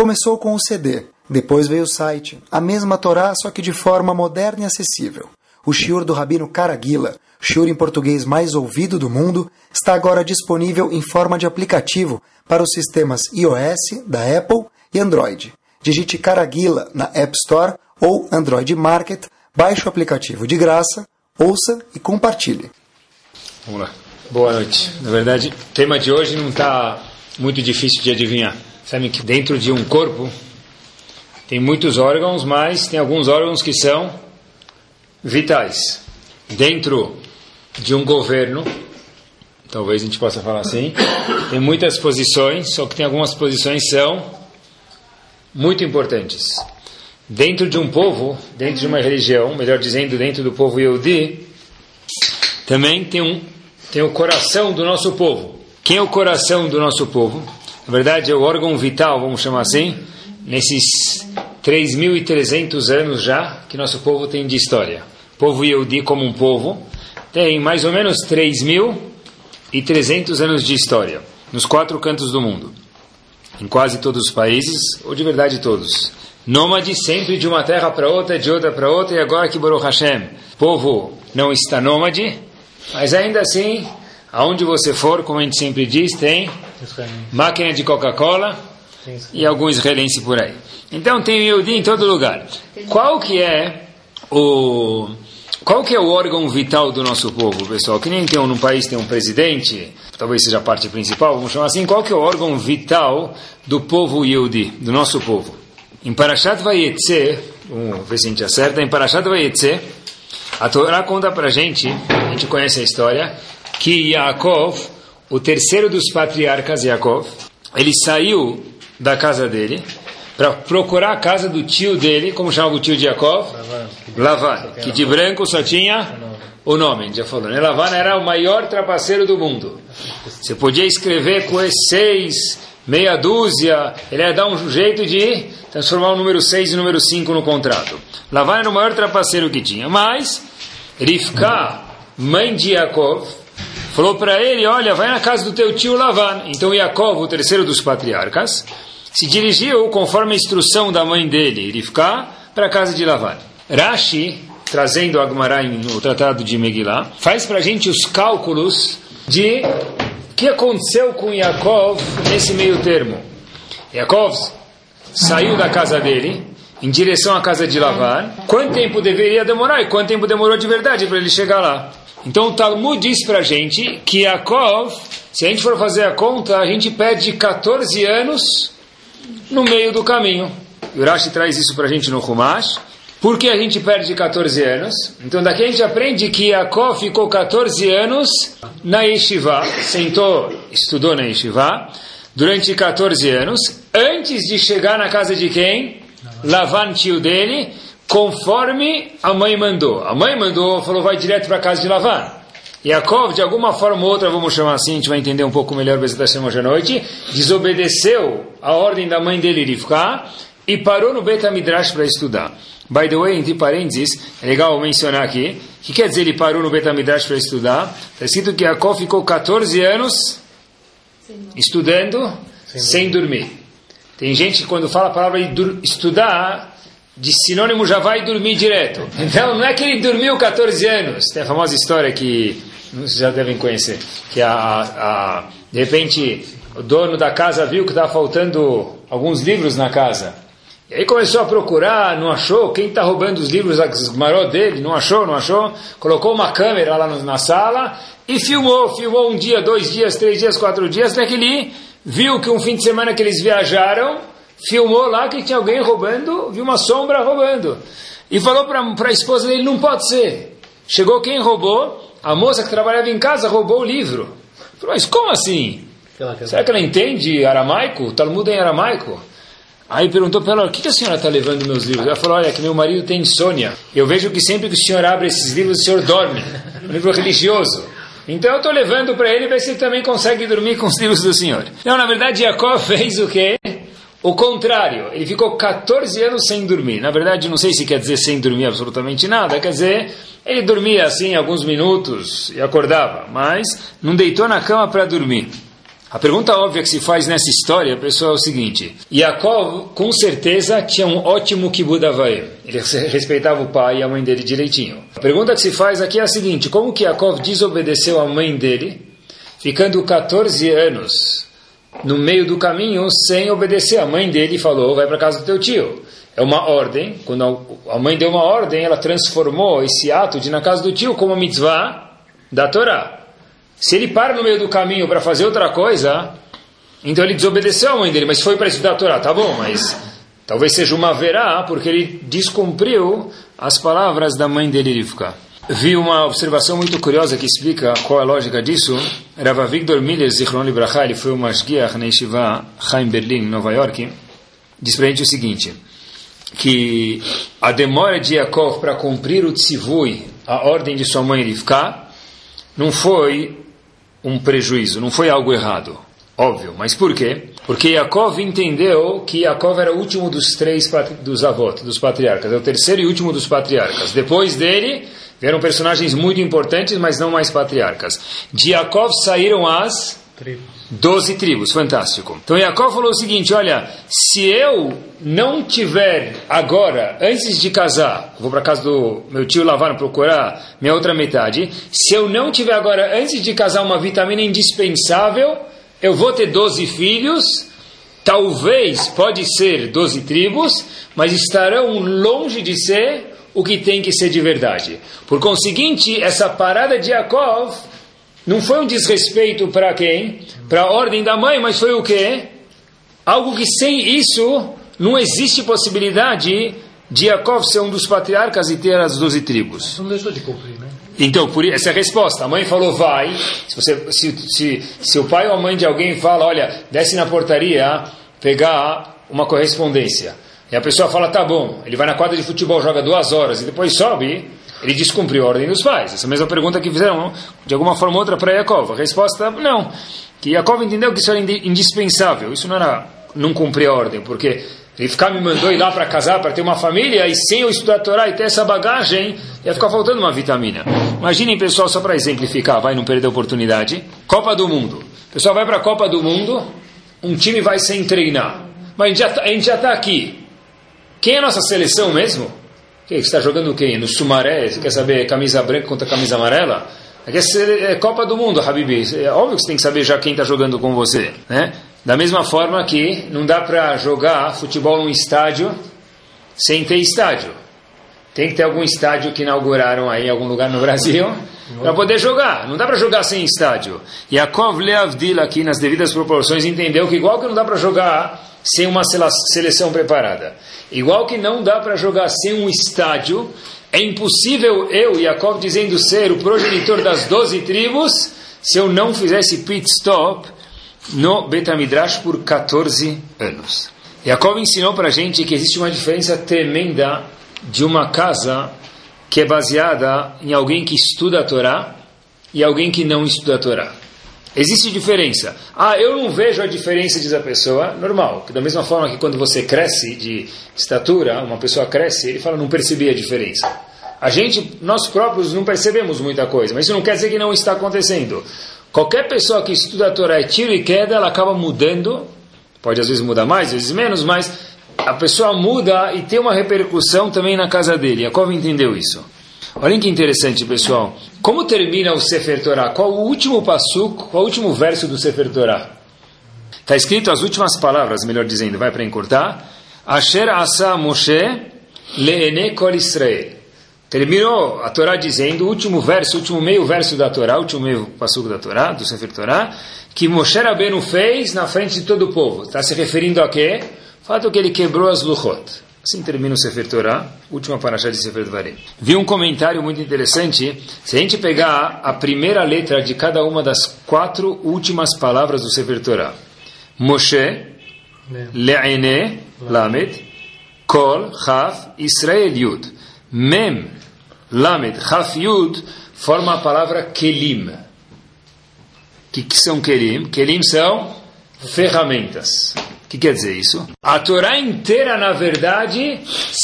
Começou com o CD, depois veio o site, a mesma Torá, só que de forma moderna e acessível. O shiur do Rabino Caraguila, shiur em português mais ouvido do mundo, está agora disponível em forma de aplicativo para os sistemas iOS, da Apple e Android. Digite Caraguila na App Store ou Android Market, baixe o aplicativo de graça, ouça e compartilhe. Vamos lá. Boa noite. Na verdade, o tema de hoje não está muito difícil de adivinhar. Sabe que dentro de um corpo tem muitos órgãos, mas tem alguns órgãos que são vitais. Dentro de um governo, talvez a gente possa falar assim, tem muitas posições, só que tem algumas posições que são muito importantes. Dentro de um povo, dentro de uma religião, melhor dizendo, dentro do povo Yehudi, também tem um tem o coração do nosso povo. Quem é o coração do nosso povo? Na verdade, é o órgão vital, vamos chamar assim, nesses 3.300 anos já que nosso povo tem de história. O povo Yehudi como um povo tem mais ou menos 3.300 anos de história, nos quatro cantos do mundo, em quase todos os países, ou de verdade todos. Nômade sempre de uma terra para outra, de outra para outra, e agora que Baruch Hashem, o povo não está nômade, mas ainda assim, aonde você for, como a gente sempre diz, tem máquina de Coca-Cola e algum israelense por aí. Então tem Yehudi em todo lugar. Qual que é o qual que é o órgão vital do nosso povo, pessoal? Que nem tem um, num país tem um presidente, talvez seja a parte principal, vamos chamar assim. Qual que é o órgão vital do povo Yehudi, do nosso povo? Em Parashat Vayetze, vamos ver se a gente acerta, em Parashat Vayetze, a Torá conta pra gente, a gente conhece a história, que Yaakov, o terceiro dos patriarcas Yaakov, ele saiu da casa dele para procurar a casa do tio dele, como chamava o tio de Yaakov? Lavan, que de branco só tinha o nome, a gente já falou. Né? Lavan era o maior trapaceiro do mundo. Você podia escrever com seis, meia dúzia, ele ia dar um jeito de transformar o número 6 e o número 5 no contrato. Lavan era o maior trapaceiro que tinha, mas Rivka, mãe de Yaakov, falou para ele: Olha, vai na casa do teu tio Lavan. Então Yaakov, o terceiro dos patriarcas, se dirigiu conforme a instrução da mãe dele, Rivka, para a casa de Lavan. Rashi, trazendo Agmará no tratado de Megillah, faz para a gente os cálculos de o que aconteceu com Yaakov nesse meio termo. Yaakov saiu da casa dele em direção à casa de Lavan. Quanto tempo deveria demorar e quanto tempo demorou de verdade para ele chegar lá? Então o Talmud diz para a gente que Yaakov, se a gente for fazer a conta, a gente perde 14 anos no meio do caminho. Urashi traz isso para a gente no Humash. Por que a gente perde 14 anos? Então daqui a gente aprende que Yaakov ficou 14 anos na Yeshiva, sentou, estudou na Yeshiva, durante 14 anos, antes de chegar na casa de quem? Lavan, tio dele, conforme a mãe mandou. A mãe mandou, falou, vai direto para a casa de Lavan. Yaakov, de alguma forma ou outra, vamos chamar assim, a gente vai entender um pouco melhor Bezat hoje à noite, desobedeceu a ordem da mãe dele, Rivka, e parou no Beta Midrash para estudar. By the way, entre parênteses, é legal mencionar aqui, o que quer dizer ele parou no Beta Midrash para estudar? Está escrito que Yaakov ficou 14 anos estudando sem dormir. Tem gente que quando fala a palavra estudar, de sinônimo já vai dormir direto. Então não é que ele dormiu 14 anos. Tem a famosa história que vocês já devem conhecer, que a, a, de repente o dono da casa viu que estava faltando alguns livros na casa. E aí começou a procurar, não achou. Quem está roubando os livros, maró dele, não achou, não achou. Colocou uma câmera lá na sala e filmou. Filmou um dia, dois dias, três dias, quatro dias, até que ele viu que um fim de semana que eles viajaram, filmou lá que tinha alguém roubando, viu uma sombra roubando. E falou para a esposa dele, não pode ser. Chegou quem roubou? A moça que trabalhava em casa roubou o livro. Falou, mas como assim? Será que ela entende aramaico? O Talmud é em aramaico? Aí perguntou para ela, o que, que a senhora está levando meus livros? Ela falou, olha, que meu marido tem insônia. Eu vejo que sempre que o senhor abre esses livros, o senhor dorme. Um livro religioso. Então eu estou levando para ele ver se ele também consegue dormir com os livros do Senhor. Então, na verdade, Jacó fez o quê? O contrário, ele ficou 14 anos sem dormir. Na verdade, não sei se quer dizer sem dormir absolutamente nada, quer dizer, ele dormia assim alguns minutos e acordava, mas não deitou na cama para dormir. A pergunta óbvia que se faz nessa história, pessoal, é o seguinte: Yaakov, com certeza, tinha um ótimo kibbud Ele respeitava o pai e a mãe dele direitinho. A pergunta que se faz aqui é a seguinte: como que Yaakov desobedeceu a mãe dele, ficando 14 anos no meio do caminho sem obedecer? A mãe dele falou: vai para casa do teu tio. É uma ordem. Quando a mãe deu uma ordem, ela transformou esse ato de ir na casa do tio como mitzvah da Torá. Se ele para no meio do caminho para fazer outra coisa, então ele desobedeceu a mãe dele, mas foi para estudar a Torá, tá bom, mas talvez seja uma verá, porque ele descumpriu as palavras da mãe dele Rivka. Vi uma observação muito curiosa que explica qual a lógica disso. Rav Victor Miller, Zichron Libraha, ele foi um mashgiach na Yeshiva Chaim Berlin, Nova York, diz para a gente o seguinte, que a demora de Yaakov para cumprir o tzivui, a ordem de sua mãe Rivka, não foi um prejuízo, não foi algo errado. Óbvio, mas por quê? Porque Yaakov entendeu que Yaakov era o último dos três dos avós, dos patriarcas, é o terceiro e último dos patriarcas. Depois dele, vieram personagens muito importantes, mas não mais patriarcas. De Yaakov saíram as Doze tribos, fantástico. Então Yaakov falou o seguinte: olha, se eu não tiver agora, antes de casar, vou para casa do meu tio Lavar procurar minha outra metade, se eu não tiver agora, antes de casar, uma vitamina indispensável, eu vou ter doze filhos, talvez, pode ser doze tribos, mas estarão longe de ser o que tem que ser de verdade. Por conseguinte, essa parada de Yaakov não foi um desrespeito para quem? Para a ordem da mãe, mas foi o quê? Algo que sem isso não existe possibilidade de Yaakov ser um dos patriarcas e ter as doze tribos. Não deixou de cumprir, né? Então, por, essa é a resposta. A mãe falou, vai. Se, você, se, se, se o pai ou a mãe de alguém fala, olha, desce na portaria pegar uma correspondência. E a pessoa fala, tá bom. Ele vai na quadra de futebol, joga duas horas e depois sobe ele descumpriu a ordem dos pais. Essa mesma pergunta que fizeram de alguma forma ou outra para Yaakov. A resposta não. Que Yaakov entendeu que isso era indispensável. Isso não era não cumprir a ordem, porque ele ficar me mandou ir lá para casar, para ter uma família, e sem eu estudar a Torá e ter essa bagagem, ia ficar faltando uma vitamina. Imaginem, pessoal, só para exemplificar, vai não perder a oportunidade. Copa do Mundo. O pessoal vai para a Copa do Mundo, um time vai sem treinar. Mas a gente já está tá aqui. Quem é a nossa seleção mesmo? Que, você está jogando quem? No Sumaré? Você quer saber camisa branca contra camisa amarela? É, é Copa do Mundo, Habibi. É óbvio que você tem que saber já quem está jogando com você. Né? Da mesma forma que não dá para jogar futebol num estádio sem ter estádio. Tem que ter algum estádio que inauguraram aí em algum lugar no Brasil para poder jogar. Não dá para jogar sem estádio. E a Leavdil aqui nas devidas proporções entendeu que igual que não dá para jogar sem uma seleção preparada. Igual que não dá para jogar sem um estádio, é impossível eu, Jacob, dizendo ser o progenitor das doze tribos, se eu não fizesse pit stop no Betamidrash por 14 anos. Jacob ensinou para a gente que existe uma diferença tremenda de uma casa que é baseada em alguém que estuda a Torá e alguém que não estuda a Torá. Existe diferença. Ah, eu não vejo a diferença, diz a pessoa. Normal. Que da mesma forma que quando você cresce de estatura, uma pessoa cresce, ele fala, não percebi a diferença. A gente, nós próprios, não percebemos muita coisa, mas isso não quer dizer que não está acontecendo. Qualquer pessoa que estuda a Torá é tiro e queda, ela acaba mudando. Pode às vezes mudar mais, às vezes menos, mas a pessoa muda e tem uma repercussão também na casa dele. Jacob entendeu isso. Olhem que interessante, pessoal. Como termina o Sefer Torah? Qual o último passuk, qual o último verso do Sefer Torah? Está escrito as últimas palavras, melhor dizendo, vai para encurtar. Asher asa Moshe leene kol Israel. Terminou a Torá dizendo, o último verso, o último meio verso da Torá, o último meio passuk da Torá, do Sefer Torah, que Moshe Rabbeinu fez na frente de todo o povo. Está se referindo a quê? O fato que ele quebrou as luchot. Assim termina o Sefer Torah, última paraxá de Sefer Dvarim. Vi um comentário muito interessante. Se a gente pegar a primeira letra de cada uma das quatro últimas palavras do Sefer Torah, Moshe, Le'ene, Lamed, Kol, Chaf, Israel, Yud. Mem, Lamed, Chaf, Yud, forma a palavra Kelim. O que, que são Kelim? Kelim são ferramentas. Que quer dizer isso? A Torá inteira, na verdade,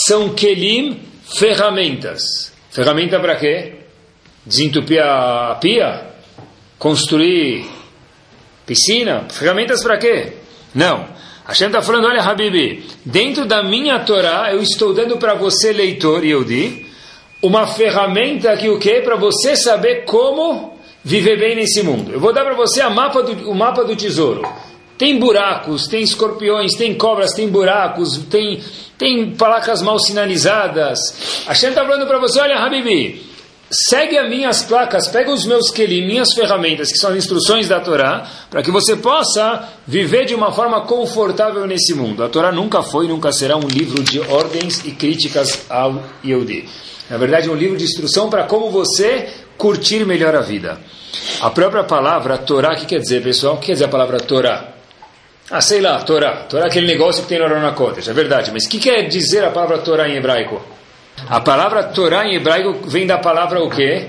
são kelim, ferramentas. Ferramenta para quê? Desentupir a pia? Construir piscina? Ferramentas para quê? Não. Hashem está falando, olha, Habibi, dentro da minha Torá, eu estou dando para você, leitor, e eu di, uma ferramenta que o quê? Para você saber como viver bem nesse mundo. Eu vou dar para você a mapa do, o mapa do tesouro. Tem buracos, tem escorpiões, tem cobras, tem buracos, tem, tem placas mal sinalizadas. Hashem está falando para você, olha, Habibi, segue as minhas placas, pega os meus kelim, minhas ferramentas, que são as instruções da Torá, para que você possa viver de uma forma confortável nesse mundo. A Torá nunca foi e nunca será um livro de ordens e críticas ao Yehudi. Na verdade, é um livro de instrução para como você curtir melhor a vida. A própria palavra Torá, o que quer dizer, pessoal? O que quer dizer a palavra Torá? Ah, sei lá, Torá. Torá é aquele negócio que tem no Arona Kodesh, é verdade. Mas o que quer dizer a palavra Torá em hebraico? A palavra Torá em hebraico vem da palavra o quê?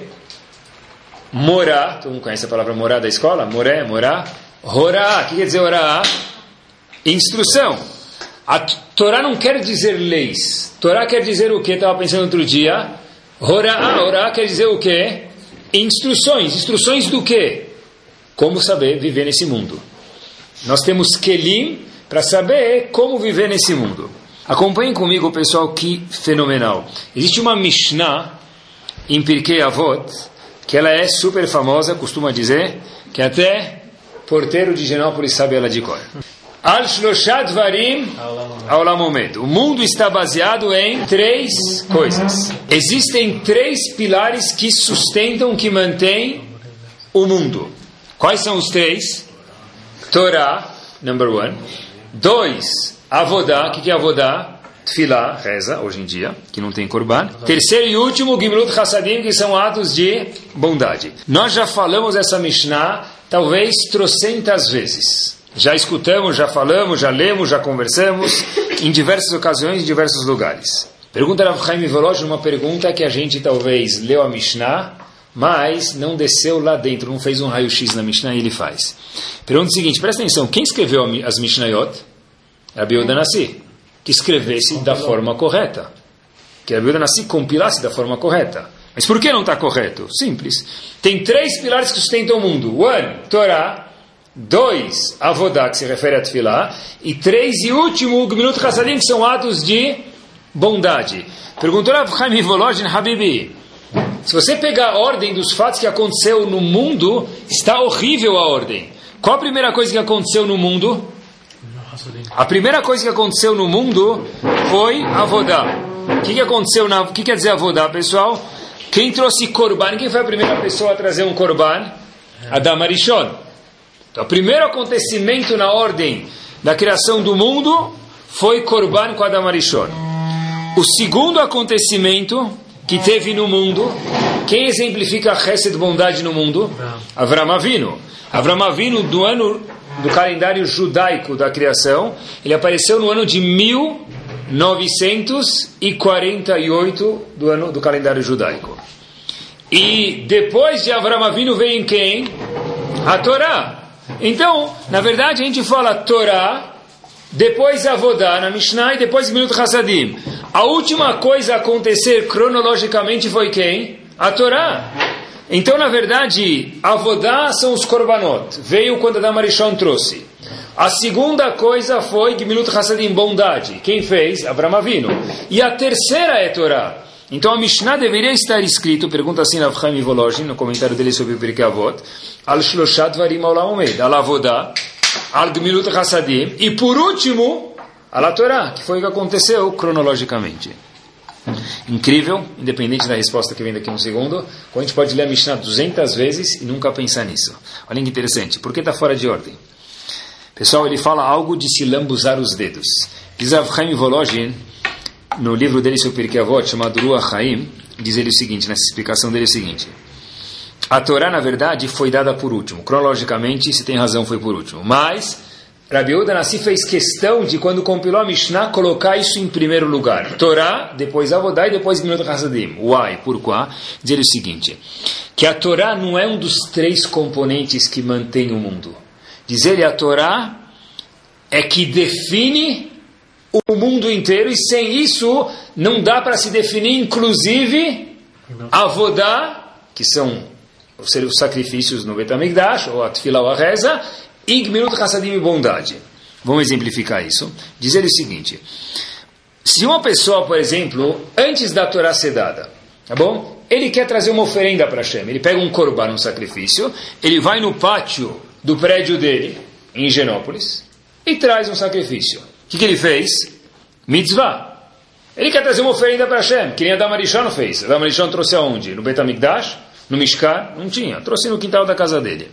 Morá. Todo mundo conhece a palavra morá da escola? Moré, morá. Horá. O que quer dizer orá? Instrução. A Torá não quer dizer leis. Torá quer dizer o que? Estava pensando outro dia. Horá, orá quer dizer o que? Instruções. Instruções do que? Como saber viver nesse mundo. Nós temos Kelim para saber como viver nesse mundo. Acompanhem comigo, pessoal, que fenomenal. Existe uma Mishnah em Pirkei Avot, que ela é super famosa, costuma dizer, que até porteiro de Genópolis sabe ela de cor. Al Shloshad Varim Aulamomed. O mundo está baseado em três coisas. Existem três pilares que sustentam, que mantêm o mundo. Quais são os três? Torá, number one. Dois, Avodá. O que é Avodá? Tfilá, reza, hoje em dia, que não tem korban. Terceiro e último, Gimlut Hassadim, que são atos de bondade. Nós já falamos essa Mishnah, talvez trocentas vezes. Já escutamos, já falamos, já lemos, já conversamos, em diversas ocasiões, em diversos lugares. Pergunta Rav Chaim Voloj, uma pergunta que a gente talvez leu a Mishnah, mas não desceu lá dentro, não fez um raio-x na Mishnah e ele faz. Pergunta o seguinte, presta atenção, quem escreveu as Mishnayot? Rabi Nassi, que escrevesse da forma correta. Que Rabi Nassi compilasse da forma correta. Mas por que não está correto? Simples. Tem três pilares que sustentam o mundo. One, Torá. Dois, Avodá, que se refere a Tfilá. E três e último, Gminut Hassadim, que são atos de bondade. Perguntou Rav Chaim Volojin Habibi. Se você pegar a ordem dos fatos que aconteceu no mundo, está horrível a ordem. Qual a primeira coisa que aconteceu no mundo? A primeira coisa que aconteceu no mundo foi Avodá. O que, que aconteceu na. O que quer dizer Avodá, pessoal? Quem trouxe Korban? Quem foi a primeira pessoa a trazer um Korban? Adam Arishon. Então, o primeiro acontecimento na ordem da criação do mundo foi Korban com Adam Arishon. O segundo acontecimento que teve no mundo. Quem exemplifica a de bondade no mundo? Avram Avinu. Avram Avinu, do ano do calendário judaico da criação, ele apareceu no ano de 1948 do ano do calendário judaico. E depois de Avram Avinu vem quem? A Torá. Então, na verdade, a gente fala Torá, depois Avodá na Mishnah e depois Minuto Hassadim. A última coisa a acontecer cronologicamente foi quem? A Torá. Então, na verdade, Avodá são os Korbanot. Veio quando Adam Arishon trouxe. A segunda coisa foi Gmilut Hassadim, bondade. Quem fez? Abraão Avino. E a terceira é Torá. Então a Mishnah deveria estar escrito, pergunta assim Rav Chaim Volozhin, no comentário dele sobre o Pirkei Avot, Al Shloshat Varim Olam Omed, Al Avodá, Al Hassadim, e por último, Al Torá, que foi o que aconteceu cronologicamente. Incrível, independente da resposta que vem daqui a um segundo, a gente pode ler a Mishnah 200 vezes e nunca pensar nisso. Olha que interessante, por que está fora de ordem? Pessoal, ele fala algo de se lambuzar os dedos. Diz Avchaim Volozhin, no livro dele sobre Pirkei Avot, chamado Ruach Haim, diz ele o seguinte, nessa explicação dele é o seguinte. A Torá, na verdade, foi dada por último. Cronologicamente, se tem razão, foi por último. Mas Rabi Uda Nassi fez questão de, quando compilou a Mishnah, colocar isso em primeiro lugar. Torá, depois Avodá e depois Minut Hasadim. Uai, por quê? Dizer o seguinte, que a Torá não é um dos três componentes que mantém o mundo. Dizer a Torá é que define o mundo inteiro, e sem isso não dá para se definir, inclusive, avodá, que são os sacrifícios no Betamigdash, ou a ou a reza, Gminut Hassadim e bondade. Vamos exemplificar isso. Dizer o seguinte: se uma pessoa, por exemplo, antes da Torá ser dada, tá bom? Ele quer trazer uma oferenda para Hashem, ele pega um corban, um sacrifício, ele vai no pátio do prédio dele, em Higienópolis, e traz um sacrifício. O que, que ele fez? Mitzvah. Ele quer trazer uma oferenda para Hashem, que nem a Damarishon fez. A Damarishon trouxe aonde? No Betamigdash? No Mishkan? Não tinha. Trouxe no quintal da casa dele.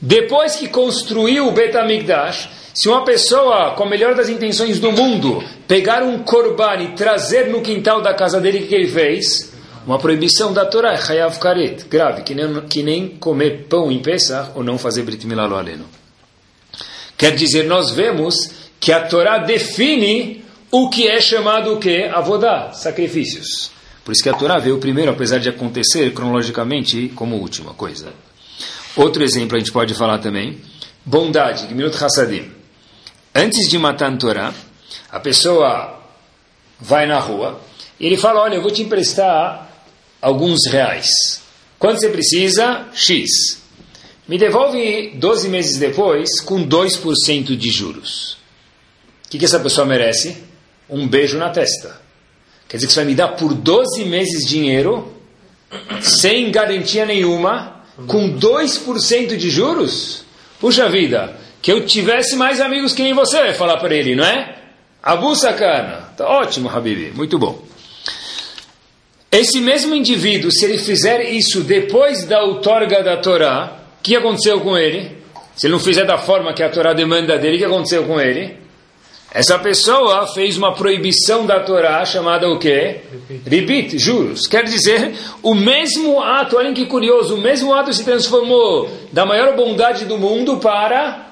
Depois que construiu o Betamigdash, se uma pessoa, com a melhor das intenções do mundo, pegar um korban e trazer no quintal da casa dele, o que ele fez? Uma proibição da Torá, Hayav Karet, grave, que nem, que nem comer pão em Pesach ou não fazer Brit Milá Aleno. Quer dizer, nós vemos que a Torá define o que é chamado o quê? Avodá, sacrifícios. Por isso que a Torá veio primeiro, apesar de acontecer cronologicamente como última coisa. Outro exemplo a gente pode falar também, bondade, Gminut Hassadim. Antes de matar a Torá, a pessoa vai na rua e ele fala, olha, eu vou te emprestar alguns reais. Quanto você precisa? X. Me devolve 12 meses depois com 2% de juros. O que, que essa pessoa merece? Um beijo na testa. Quer dizer que você vai me dar por 12 meses dinheiro, sem garantia nenhuma, com 2% de juros? Puxa vida, que eu tivesse mais amigos que nem você, vai falar para ele, não é? Abu Sakana. Tá ótimo, Habibi, muito bom. Esse mesmo indivíduo, se ele fizer isso depois da outorga da Torá, o que aconteceu com ele? Se ele não fizer da forma que a Torá demanda dele, o que aconteceu com ele? Essa pessoa fez uma proibição da Torá chamada o quê? Ribit, juros. Quer dizer, o mesmo ato, olhem que curioso, o mesmo ato se transformou da maior bondade do mundo para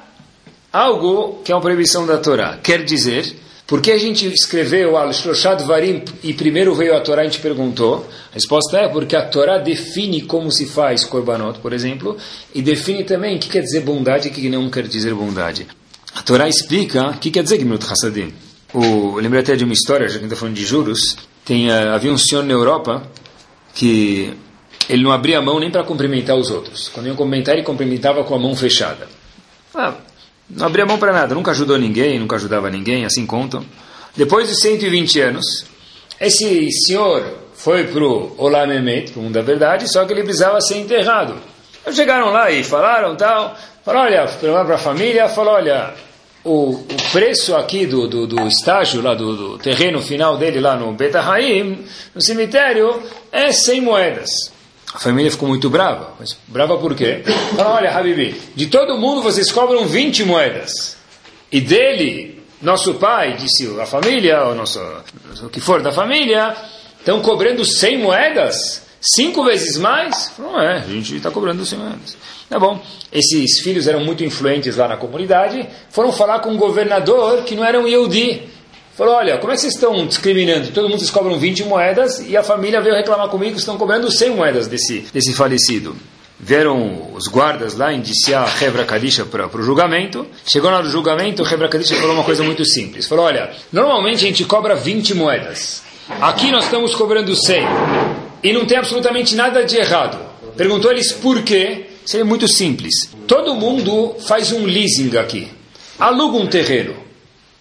algo que é uma proibição da Torá. Quer dizer, por que a gente escreveu Al-Shloshad Varim e primeiro veio a Torá, a gente perguntou. A resposta é porque a Torá define como se faz Korbanot, por exemplo, e define também o que quer dizer bondade e o que não quer dizer bondade. A Torá explica o que quer dizer Gimlut Hassadim. O, eu lembrei até de uma história, já que a está falando de juros. Tem, uh, havia um senhor na Europa que ele não abria a mão nem para cumprimentar os outros. Quando iam cumprimentar, ele cumprimentava com a mão fechada. Ah, não abria mão para nada, nunca ajudou ninguém, nunca ajudava ninguém, assim contam. Depois de 120 anos, esse senhor foi para o Olam Emet, para o mundo da verdade, só que ele precisava ser enterrado. Chegaram lá e falaram tal, falaram, olha, para a família, falou, olha, o, o, preço aqui do, do, do estágio, lá do, do, terreno final dele, lá no Betahayim, no cemitério, é 100 moedas. A família ficou muito brava. Mas brava por quê? Fala, olha, Habibi, de todo mundo vocês cobram 20 moedas. E dele, nosso pai, disse a família, ou nosso, o que for da família, estão cobrando 100 moedas? Cinco vezes mais? Não é, a gente está cobrando 100 moedas. Tá bom. Esses filhos eram muito influentes lá na comunidade, foram falar com um governador que não era um Yehudi. Falou, olha, como é que vocês estão discriminando? Todo mundo cobram 20 moedas e a família veio reclamar comigo que estão cobrando 100 moedas desse, desse falecido. Vieram os guardas lá indiciar a Hebra Kadisha para o julgamento. Chegou no julgamento, o Hebra Kadisha falou uma coisa muito simples. Falou, olha, normalmente a gente cobra 20 moedas. Aqui nós estamos cobrando 100. E não tem absolutamente nada de errado. Perguntou eles por quê. Seria muito simples. Todo mundo faz um leasing aqui. Aluga um terreno.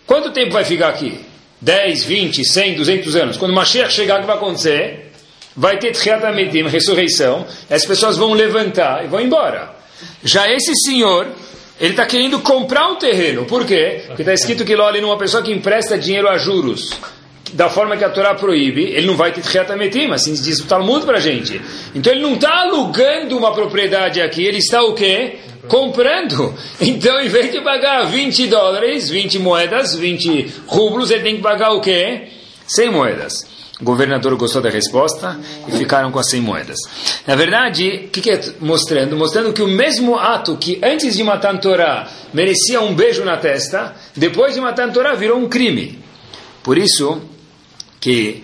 Quanto tempo vai ficar aqui? 10, 20, 100, 200 anos. Quando Mashiach chegar, o que vai acontecer? Vai ter Tchiat Amedim, ressurreição. As pessoas vão levantar e vão embora. Já esse senhor, ele está querendo comprar um terreno. Por quê? Porque está escrito que olha numa pessoa que empresta dinheiro a juros da forma que a Torá proíbe, ele não vai ter Ametim, assim diz o Talmud para a gente. Então ele não está alugando uma propriedade aqui, ele está o quê? comprando. Então, em vez de pagar 20 dólares, 20 moedas, 20 rublos, ele tem que pagar o quê? 100 moedas. O governador gostou da resposta e ficaram com as 100 moedas. Na verdade, o que, que é mostrando? Mostrando que o mesmo ato que antes de matar a Torá merecia um beijo na testa, depois de matar a Torá virou um crime. Por isso que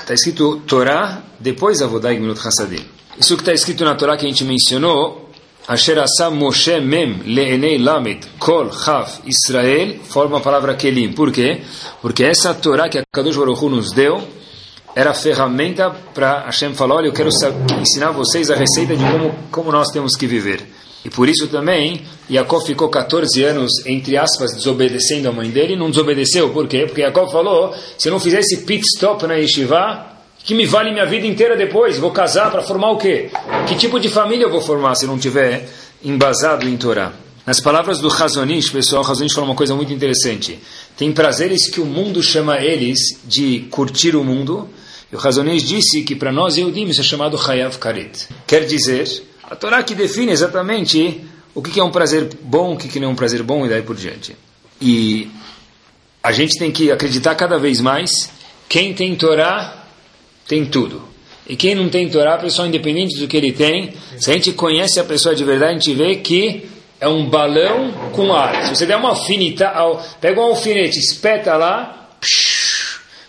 está escrito Torá, depois Avodai Gminut Hassadim. Isso que está escrito na Torá que a gente mencionou, Asher asa Moshe mem le'enei lamed kol chav Israel, forma a palavra kelim. Por quê? Porque essa Torá que a Kadosh Baruch nos deu era a ferramenta para Hashem falar, olha, eu quero ensinar vocês a receita de como, como nós temos que viver. E por isso também, Yaakov ficou 14 anos, entre aspas, desobedecendo a mãe dele, não desobedeceu. Por quê? Porque Yaakov falou, se eu não fizer esse pit stop na yeshiva, que me vale minha vida inteira depois? Vou casar para formar o quê? Que tipo de família eu vou formar se não tiver embasado em Torá? Nas palavras do Razonish, pessoal, o Razonish fala uma coisa muito interessante. Tem prazeres que o mundo chama eles de curtir o mundo, e o Razonish disse que para nós, Eudim, isso é chamado Hayav Karet. Quer dizer a Torá que define exatamente o que é um prazer bom, o que não é um prazer bom e daí por diante. E a gente tem que acreditar cada vez mais, quem tem Torá tem tudo. E quem não tem Torá, pessoal, independente do que ele tem, se a gente conhece a pessoa de verdade, a gente vê que é um balão com ar. Se você der uma alfineta, pega um alfinete, espeta lá,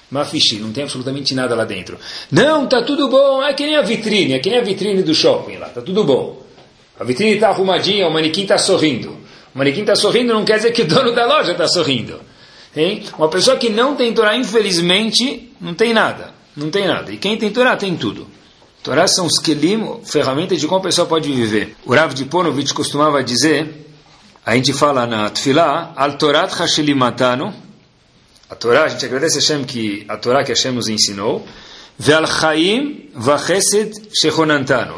Mafishi, não tem absolutamente nada lá dentro. Não, tá tudo bom, é que nem a vitrine, é que nem a vitrine do shopping lá, tá tudo bom. A vitrine está arrumadinha, o manequim está sorrindo. O manequim está sorrindo não quer dizer que o dono da loja está sorrindo. Hein? Uma pessoa que não tem Torá, infelizmente, não tem nada. Não tem nada. E quem tem Torá, tem tudo. Torá são os kelim, ferramentas de como a pessoa pode viver. O Rav de Ponovitch costumava dizer, a gente fala na Tfilah, Al Torat Hashelimatano, a Torá, a gente agradece a Hashem que a Torá que Hashem nos ensinou. Chaim.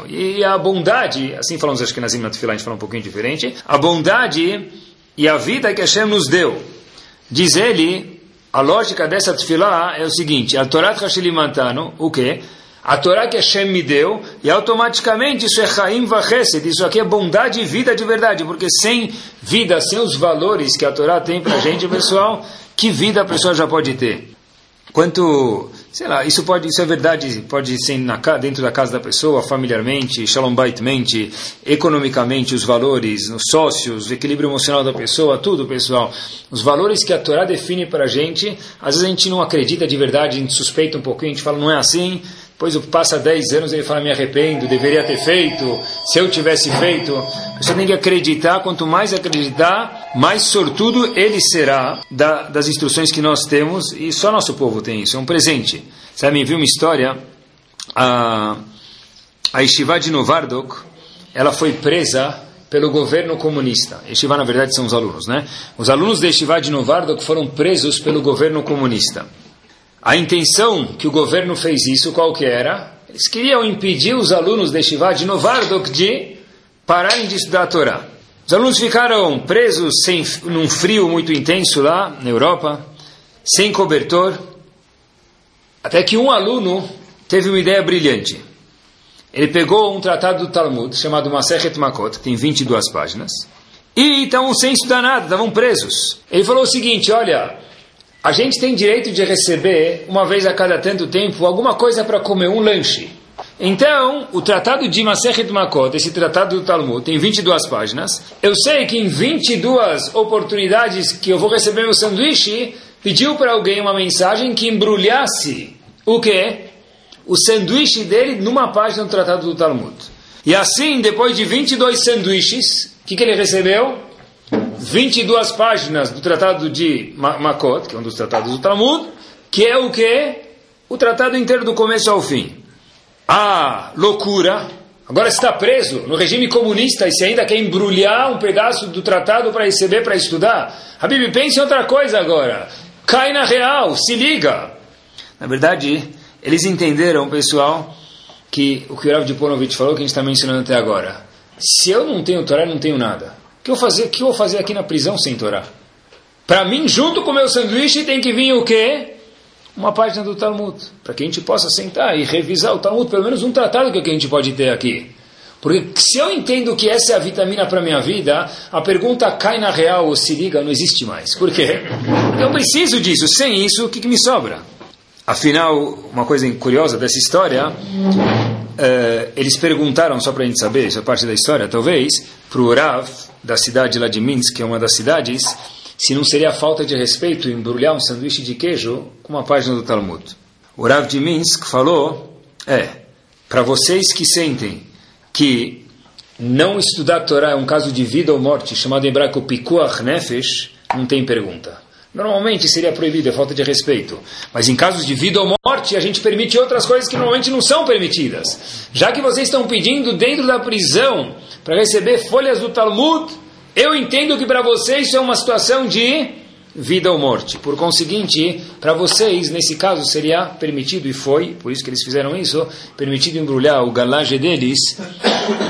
E a bondade, assim falamos acho que na Zimna Tefillah, a gente fala um pouquinho diferente, a bondade e a vida que Hashem nos deu. Diz ele, a lógica dessa Tefillah é o seguinte, a Torá Hashelimantano, o quê? A Torá que Hashem me deu, e automaticamente isso é Chaim Vachesed, isso aqui é bondade e vida de verdade, porque sem vida, sem os valores que a Torá tem para a gente, pessoal, que vida a pessoa já pode ter? Quanto, sei lá, isso pode, isso é verdade, pode ser na, dentro da casa da pessoa, familiarmente, shalom baitmente, economicamente, os valores, os sócios, o equilíbrio emocional da pessoa, tudo, pessoal. Os valores que a Torá define para a gente, às vezes a gente não acredita de verdade, a gente suspeita um pouquinho, a gente fala, não é assim, depois passa 10 anos ele fala, me arrependo, deveria ter feito, se eu tivesse feito. Você tem que acreditar, quanto mais acreditar, mais sortudo ele será da, das instruções que nós temos, e só nosso povo tem isso, é um presente. Sabe, viu uma história, a, a Yeshiva de Novardok, ela foi presa pelo governo comunista. Yeshiva, na verdade, são os alunos, né? Os alunos da Yeshiva de Novardok foram presos pelo governo comunista. A intenção que o governo fez isso, qual que era? Eles queriam impedir os alunos de Shiva de Novardok de pararem de estudar a Torá. Os alunos ficaram presos sem, num frio muito intenso lá na Europa, sem cobertor, até que um aluno teve uma ideia brilhante. Ele pegou um tratado do Talmud, chamado Masechet Makot, que tem 22 páginas, e estavam sem estudar nada, estavam presos. Ele falou o seguinte, olha, a gente tem direito de receber, uma vez a cada tanto tempo, alguma coisa para comer, um lanche. Então, o tratado de Masechet Makot, esse tratado do Talmud, tem 22 páginas. Eu sei que em 22 oportunidades que eu vou receber meu sanduíche, pediu para alguém uma mensagem que embrulhasse o quê? O sanduíche dele numa página do tratado do Talmud. E assim, depois de 22 sanduíches, o que, que ele recebeu? 22 páginas do tratado de Makot, que é um dos tratados do Talmud, que é o que? O tratado inteiro do começo ao fim. Ah, loucura! Agora está preso no regime comunista e se ainda quer embrulhar um pedaço do tratado para receber, para estudar. Habib, pense em outra coisa agora. Cai na real, se liga. Na verdade, eles entenderam, pessoal, que o que o Rav de Ponovitch falou, que a gente está mencionando até agora. Se eu não tenho Torá, eu não tenho nada que eu fazer, que eu vou fazer aqui na prisão sem Torá? Para mim, junto com o meu sanduíche, tem que vir o quê? Uma página do Talmud, para que a gente possa sentar e revisar o Talmud, pelo menos um tratado que a gente pode ter aqui. Porque se eu entendo que essa é a vitamina para minha vida, a pergunta cai na real ou se liga não existe mais. Por quê? Porque eu preciso disso. Sem isso, o que, que me sobra? Afinal, uma coisa curiosa dessa história, uh, eles perguntaram, só para a gente saber, isso é parte da história, talvez, para o Rav, da cidade lá de Minsk, que é uma das cidades, se não seria falta de respeito embrulhar um sanduíche de queijo com uma página do Talmud. O Rav de Minsk falou, é, para vocês que sentem que não estudar a Torá é um caso de vida ou morte, chamado em hebraico pikuach nefesh, não tem pergunta. Normalmente seria proibido, é falta de respeito. Mas em casos de vida ou morte, a gente permite outras coisas que normalmente não são permitidas. Já que vocês estão pedindo dentro da prisão para receber folhas do Talmud, eu entendo que para vocês isso é uma situação de vida ou morte. Por conseguinte, para vocês, nesse caso, seria permitido, e foi, por isso que eles fizeram isso, permitido embrulhar o galage deles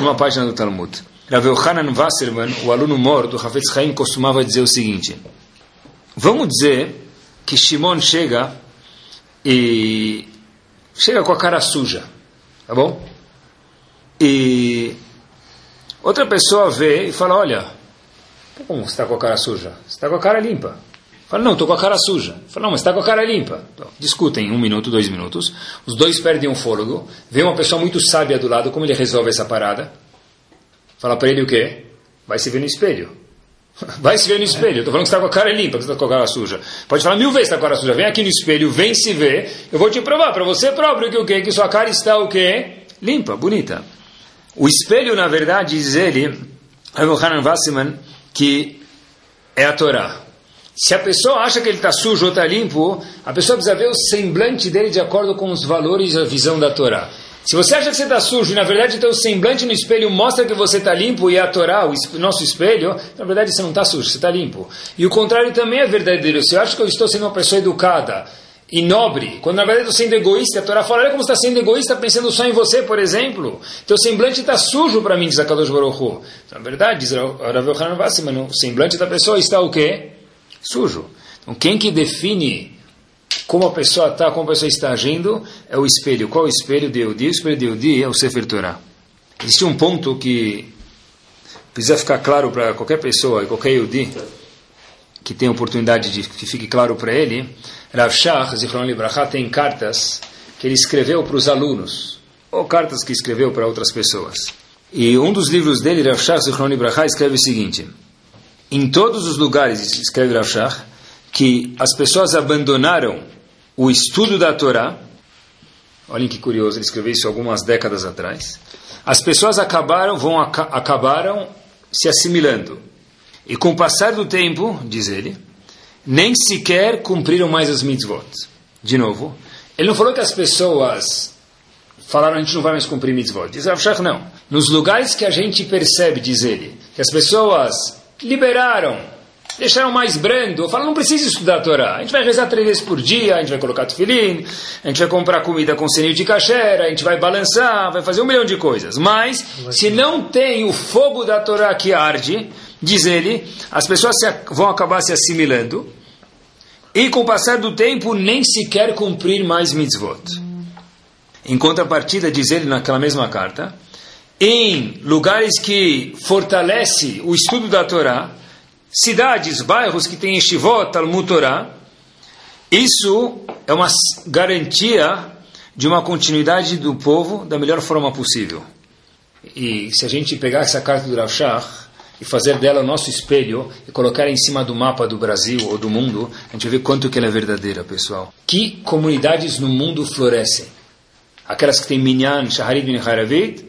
numa página do Talmud. Rav Yohanan Wasserman, o aluno mor do Hafetz Chaim, costumava dizer o seguinte, vamos dizer que Shimon chega e chega com a cara suja, tá bom? E outra pessoa vê e fala, olha, como você está com a cara suja? Você está com a cara limpa. Fala, não, estou com a cara suja. Fala, não, mas está com a cara limpa. Então, discutem um minuto, dois minutos. Os dois perdem um fôlego. Vem uma pessoa muito sábia do lado, como ele resolve essa parada? Fala para ele o quê? Vai se ver no espelho. Vai se ver no espelho. Estou falando que está com a cara limpa, que está com a cara suja. Pode falar mil vezes está com a cara suja. Vem aqui no espelho, vem se ver. Eu vou te provar para você próprio que o quê? Que sua cara está o quê? Limpa, bonita. O espelho, na verdade, diz ele, Hanan Wassiman, que é a Torá. Se a pessoa acha que ele está sujo ou está limpo, a pessoa precisa ver o semblante dele de acordo com os valores e a visão da Torá. Se você acha que você está sujo e na verdade o teu semblante no espelho mostra que você está limpo e a Torá, o nosso espelho, na verdade você não está sujo, você está limpo. E o contrário também é verdadeiro. Se eu acho que eu estou sendo uma pessoa educada e nobre, quando na verdade estou sendo egoísta, a Torá fala, olha como está sendo egoísta pensando só em você, por exemplo. Teu semblante está sujo para mim, diz a Kadosh Hu. Na verdade, diz Rav Yochanan Vassiman, o semblante da pessoa está o quê? sujo. Então, quem que define como a pessoa está, como a pessoa está agindo, é o espelho. Qual é o espelho de Eudi? O espelho de Eudi é o Sefer Torah. Existe um ponto que precisa ficar claro para qualquer pessoa, qualquer Eudi, que tem oportunidade de que fique claro para ele. Rav Shach, Zichron Libraha, tem cartas que ele escreveu para os alunos, ou cartas que escreveu para outras pessoas. E um dos livros dele, Rav Shach, Zichron Libraha, escreve o seguinte em todos os lugares, escreve Rashach, que as pessoas abandonaram o estudo da Torá. Olhem que curioso, ele escreveu isso algumas décadas atrás. As pessoas acabaram, vão acabaram se assimilando. E com o passar do tempo, diz ele, nem sequer cumpriram mais as mitzvot. De novo, ele não falou que as pessoas falaram a gente não vai mais cumprir mitzvot. Diz Rav não. Nos lugares que a gente percebe, diz ele, que as pessoas liberaram, deixaram mais brando, falaram, não precisa estudar a Torá, a gente vai rezar três vezes por dia, a gente vai colocar tefilim, a gente vai comprar comida com sininho de caché, a gente vai balançar, vai fazer um milhão de coisas, mas se não tem o fogo da Torá que arde, diz ele, as pessoas vão acabar se assimilando, e com o passar do tempo nem sequer cumprir mais mitzvot. Em contrapartida, diz ele naquela mesma carta, em lugares que fortalece o estudo da Torá, cidades, bairros que têm Shivot, Talmud Torá, isso é uma garantia de uma continuidade do povo da melhor forma possível. E se a gente pegar essa carta do Rav e fazer dela o nosso espelho e colocar em cima do mapa do Brasil ou do mundo, a gente ver quanto que ela é verdadeira, pessoal. Que comunidades no mundo florescem? Aquelas que têm Minyan, Shaharit, Bin Haravit,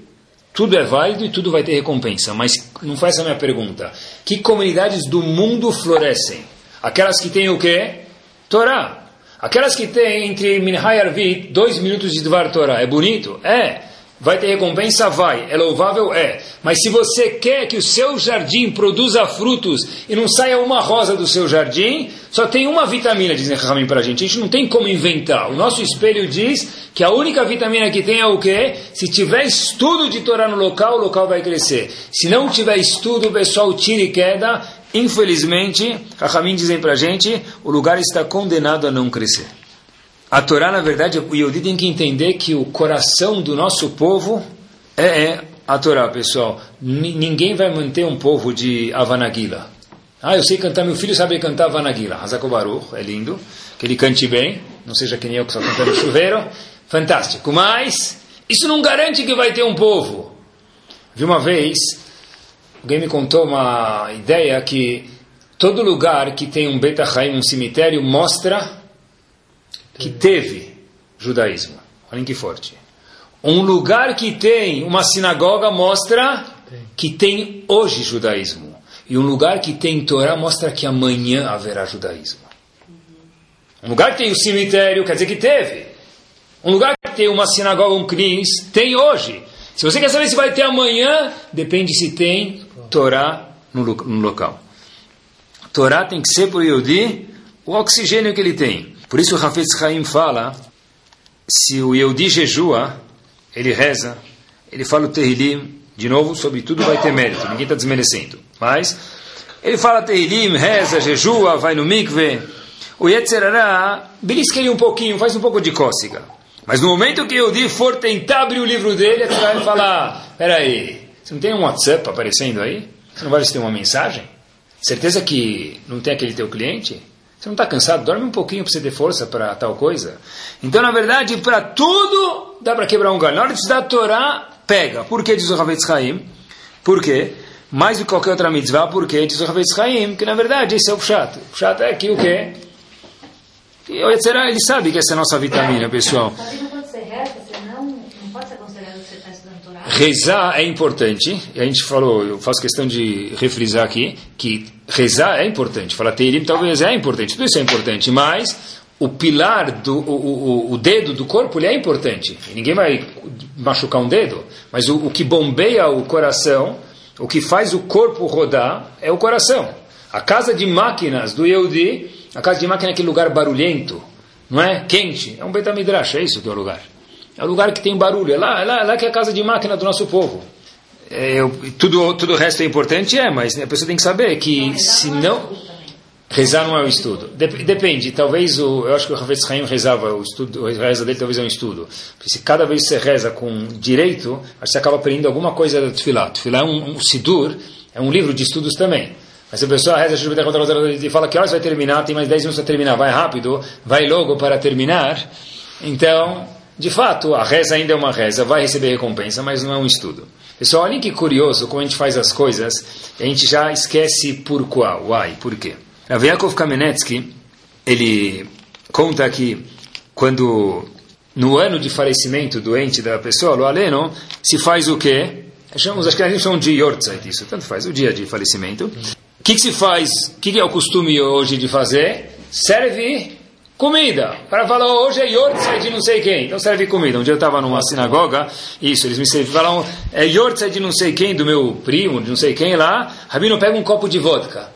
tudo é válido e tudo vai ter recompensa, mas não essa a minha pergunta. Que comunidades do mundo florescem? Aquelas que têm o quê? Torá. Aquelas que têm entre Minhai e Arvit dois minutos de Dvar Torá. É bonito? É. Vai ter recompensa? Vai. É louvável? É. Mas se você quer que o seu jardim produza frutos e não saia uma rosa do seu jardim, só tem uma vitamina, dizem Rahamim para a gente. A gente não tem como inventar. O nosso espelho diz que a única vitamina que tem é o quê? Se tiver estudo de Torá no local, o local vai crescer. Se não tiver estudo, o pessoal tira e queda. Infelizmente, Rahamim dizem para a gente, o lugar está condenado a não crescer. A Torá, na verdade, o Yehudi tem que entender que o coração do nosso povo é, é a Torá, pessoal. N ninguém vai manter um povo de Avanagila. Ah, eu sei cantar, meu filho sabe cantar Avanagila. Hazakobaru, é lindo. Que ele cante bem, não seja que nem eu que só canto no chuveiro. Fantástico. Mas, isso não garante que vai ter um povo. Vi uma vez, alguém me contou uma ideia que todo lugar que tem um Betachaim, um cemitério, mostra que teve judaísmo. Olhem que forte. Um lugar que tem uma sinagoga mostra que tem hoje judaísmo e um lugar que tem Torá mostra que amanhã haverá judaísmo. Um lugar que tem o cemitério quer dizer que teve. Um lugar que tem uma sinagoga, um knis, tem hoje. Se você quer saber se vai ter amanhã, depende se tem Torá no, no local. Torá tem que ser para o Yehudi o oxigênio que ele tem. Por isso o Hafez Haim fala, se o Yehudi jejua, ele reza, ele fala o Terrilim, de novo, sobre tudo vai ter mérito, ninguém está desmerecendo. Mas ele fala Terrilim, reza, jejua, vai no mikve. O Yetzerará belisca ele um pouquinho, faz um pouco de cócega. Mas no momento que o Di for tentar abrir o livro dele, ele vai falar: peraí, você não tem um WhatsApp aparecendo aí? Você não vai tem uma mensagem? Certeza que não tem aquele teu cliente? Você não está cansado? Dorme um pouquinho para você ter força para tal coisa. Então, na verdade, para tudo dá para quebrar um galho. Na hora de estudar a Torá, pega. Por que diz o Havetz Haim? Por quê? Mais do que qualquer outra mitzvah, por que diz o Havetz Haim? Que na verdade esse é o chato. O chato é que o quê? Ele sabe que essa é a nossa vitamina, pessoal. Rezar é importante, a gente falou, eu faço questão de refrisar aqui, que rezar é importante, falar Teirim talvez é importante, tudo isso é importante, mas o pilar, do, o, o, o dedo do corpo ele é importante, ninguém vai machucar um dedo, mas o, o que bombeia o coração, o que faz o corpo rodar é o coração. A casa de máquinas do Yehudi a casa de máquina é aquele lugar barulhento, não é? Quente. É um Betamidrash, é isso que é o lugar. É o lugar que tem barulho. É lá, é lá, é lá que é a casa de máquina do nosso povo. É, eu, tudo, tudo o resto é importante, é, mas a pessoa tem que saber que se não... Rezar não é o estudo. Depende, talvez o, eu acho que o Ravetz Haim rezava, o estudo, a reza dele talvez é um estudo. Porque se cada vez você reza com direito, você acaba aprendendo alguma coisa da Tfilah. Tfilah é um, um Sidur, é um livro de estudos também. Mas se a pessoa reza e fala que horas vai terminar, tem mais 10 minutos para terminar, vai rápido, vai logo para terminar, então, de fato, a reza ainda é uma reza, vai receber recompensa, mas não é um estudo. Pessoal, olhem que curioso como a gente faz as coisas, a gente já esquece por qual, why, por quê. Rav Kamenetsky, ele conta que quando no ano de falecimento doente da pessoa, o aleno, se faz o quê? Chamamos, acho que a gente chama de yortzeit, isso, tanto faz, o dia de falecimento. O que, que, se faz? O que, que, é o costume hoje de fazer? Serve comida. Para falar, hoje é yortzeit de não sei quem. Então serve comida. Um dia eu estava numa sinagoga, isso, eles me falam, é yortzeit de não sei quem, do meu primo, de não sei quem lá. Rabino, pega um copo de vodka.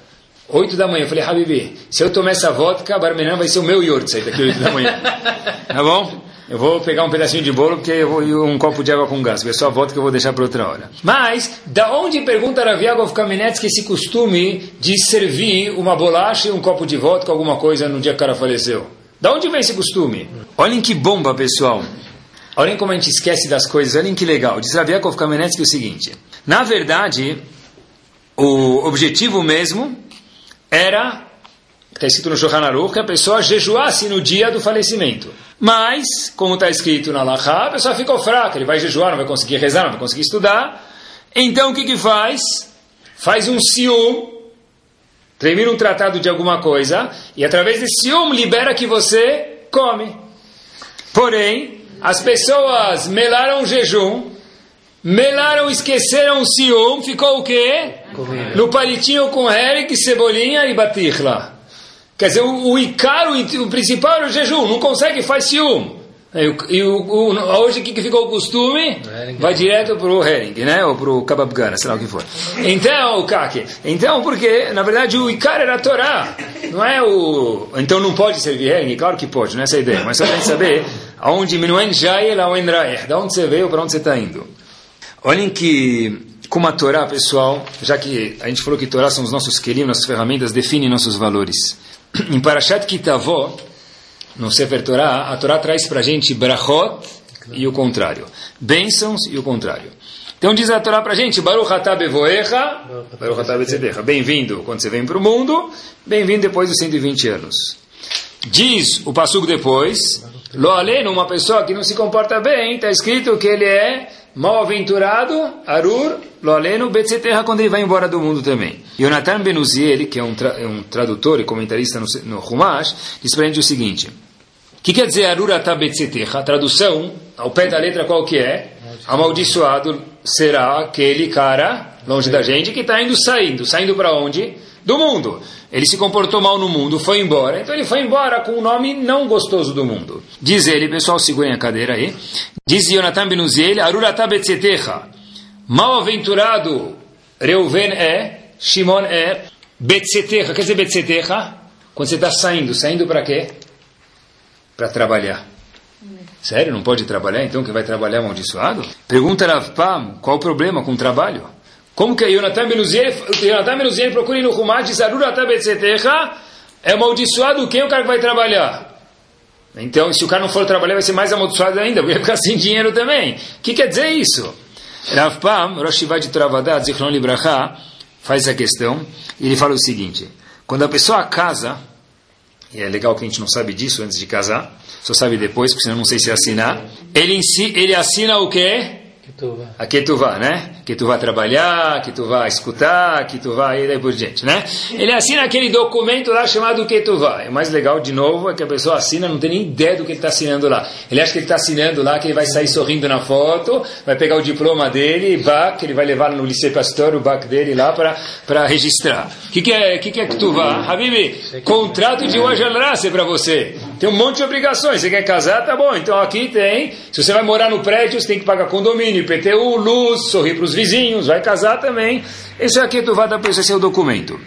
Oito da manhã. Eu falei, Habibi, se eu tomar essa vodka, Barmenã vai ser o meu yortzeit daqui oito da manhã. tá bom? Eu vou pegar um pedacinho de bolo porque eu vou um copo de água com gás. É só a volta que eu vou deixar para outra hora. Mas, da onde pergunta Raviagov Kamenetsky esse costume de servir uma bolacha e um copo de vodka, alguma coisa, no dia que o cara faleceu? Da onde vem esse costume? Olhem que bomba, pessoal. Olhem como a gente esquece das coisas. Olhem que legal. Diz Raviagov Kamenetsky o seguinte. Na verdade, o objetivo mesmo era está escrito no Shulchan Aruch, que a pessoa jejuasse no dia do falecimento. Mas, como está escrito na Lacha, a pessoa ficou fraca, ele vai jejuar, não vai conseguir rezar, não vai conseguir estudar. Então, o que que faz? Faz um sium, termina um tratado de alguma coisa, e através desse sium libera que você come. Porém, as pessoas melaram o jejum, melaram, esqueceram o sium, ficou o quê? No palitinho com herek, cebolinha e batichla. Quer dizer, o, o Icaro, o principal era o jejum, não consegue, faz ciúme. E, o, o, hoje o que, que ficou o costume? Vai direto para o Hering, né? Ou para o Kababgana, sei lá o que for. Então, o Kake. Então, porque, na verdade, o Icar era a Torá. Não é o... Então não pode servir Hering? Claro que pode, não é essa a ideia. Mas só para gente saber aonde Minuen Jael, aonde. De onde você veio, para onde você está indo. Olhem que, como a Torá, pessoal, já que a gente falou que Torá são os nossos queridos, nossas ferramentas, definem nossos valores em Parashat Kitavó, no Sefer Torah, a Torá traz para a gente brachot e o contrário. Bênçãos e o contrário. Então diz a Torá para a gente, Baruch atah bevoecha, Baruch atah betzedecha. Bem-vindo quando você vem para o mundo, bem-vindo depois dos 120 anos. Diz o passugo depois, Lo aleno, uma pessoa que não se comporta bem, está escrito que ele é mal-aventurado, Arur, Loaleno, Betzeterra, quando ele vai embora do mundo também. Yonatan Benuziel, que é um, tra é um tradutor e comentarista no, no Humash, diz para a gente o seguinte, o que quer dizer Arur Atah Betzeterra? A tradução, ao pé da letra qual que é? Amaldiçoado, será aquele cara longe da gente que está indo saindo. Saindo para onde? Do mundo. Ele se comportou mal no mundo, foi embora. Então ele foi embora com o um nome não gostoso do mundo. Diz ele, pessoal, segurem a cadeira aí. Diz Yonatan Benuziel, Arurata Betzetecha. Mal-aventurado Reuven é, Shimon é, Betzetecha. Quer dizer Betzetecha? Quando você está saindo. Saindo para quê? Para trabalhar. Sério, não pode trabalhar? Então que vai trabalhar amaldiçoado? Pergunta Rav Pam, qual o problema com o trabalho? Como que Yonatan Benuziel procura no Humash, diz Arurata Betzetecha, é amaldiçoado quem é o cara que vai trabalhar? Então, se o cara não for trabalhar, vai ser mais amaldiçoado ainda, vai ficar sem dinheiro também. O que quer dizer isso? Rav Pam, Rosh de Travadat, Zichron Libraha, faz essa questão, e ele fala o seguinte, quando a pessoa casa, e é legal que a gente não sabe disso antes de casar, só sabe depois, porque senão não sei se assinar, ele, ele assina o quê? A vá, né? Que tu vá trabalhar, que tu vá escutar, que tu vá e daí por diante, né? Ele assina aquele documento lá chamado que tu vá. O mais legal, de novo, é que a pessoa assina, não tem nem ideia do que ele está assinando lá. Ele acha que ele está assinando lá, que ele vai sair sorrindo na foto, vai pegar o diploma dele, que ele vai levar no Liceu Pastor, o BAC dele lá para registrar. O que, que, é, que, que é que tu vá? Habibi, contrato de Wajanrase para você. Tem um monte de obrigações. Você quer casar? Tá bom. Então aqui tem. Se você vai morar no prédio, você tem que pagar condomínio IPTU, luz, sorrir para os vizinhos, vai casar também. Esse aqui tu vai dar para esse é o documento.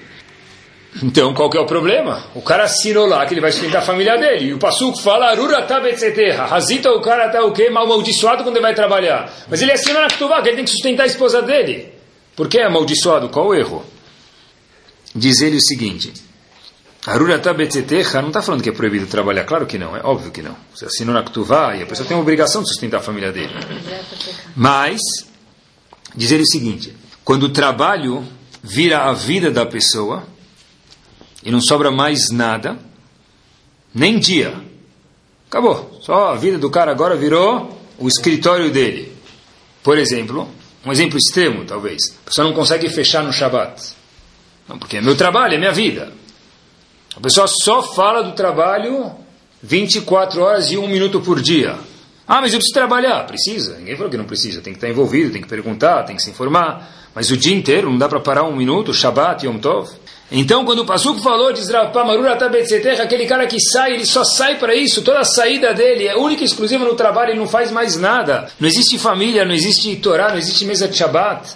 Então, qual que é o problema? O cara assinou lá que ele vai sustentar a família dele. E o Passuco fala, Arura tabetzeterra. Razita o cara tá o quê? Mal amaldiçoado quando ele vai trabalhar. Mas ele assina na Ktubá que ele tem que sustentar a esposa dele. Por que é amaldiçoado? Qual o erro? Diz ele o seguinte. Arurata betzetecha não está falando que é proibido trabalhar, claro que não, é óbvio que não. Você assinou na Ktuvá e a pessoa tem a obrigação de sustentar a família dele. Mas, dizer o seguinte: quando o trabalho vira a vida da pessoa e não sobra mais nada, nem dia, acabou. Só a vida do cara agora virou o escritório dele. Por exemplo, um exemplo extremo, talvez. A pessoa não consegue fechar no Shabat. Não, porque é meu trabalho, é minha vida. A pessoa só fala do trabalho 24 horas e um minuto por dia. Ah, mas eu preciso trabalhar. Precisa. Ninguém falou que não precisa. Tem que estar envolvido, tem que perguntar, tem que se informar. Mas o dia inteiro não dá para parar um minuto, Shabbat, Yom Tov. Então, quando o Passuco falou de Tabetzeter, aquele cara que sai, ele só sai para isso, toda a saída dele é única e exclusiva no trabalho, ele não faz mais nada. Não existe família, não existe Torá, não existe mesa de Shabbat.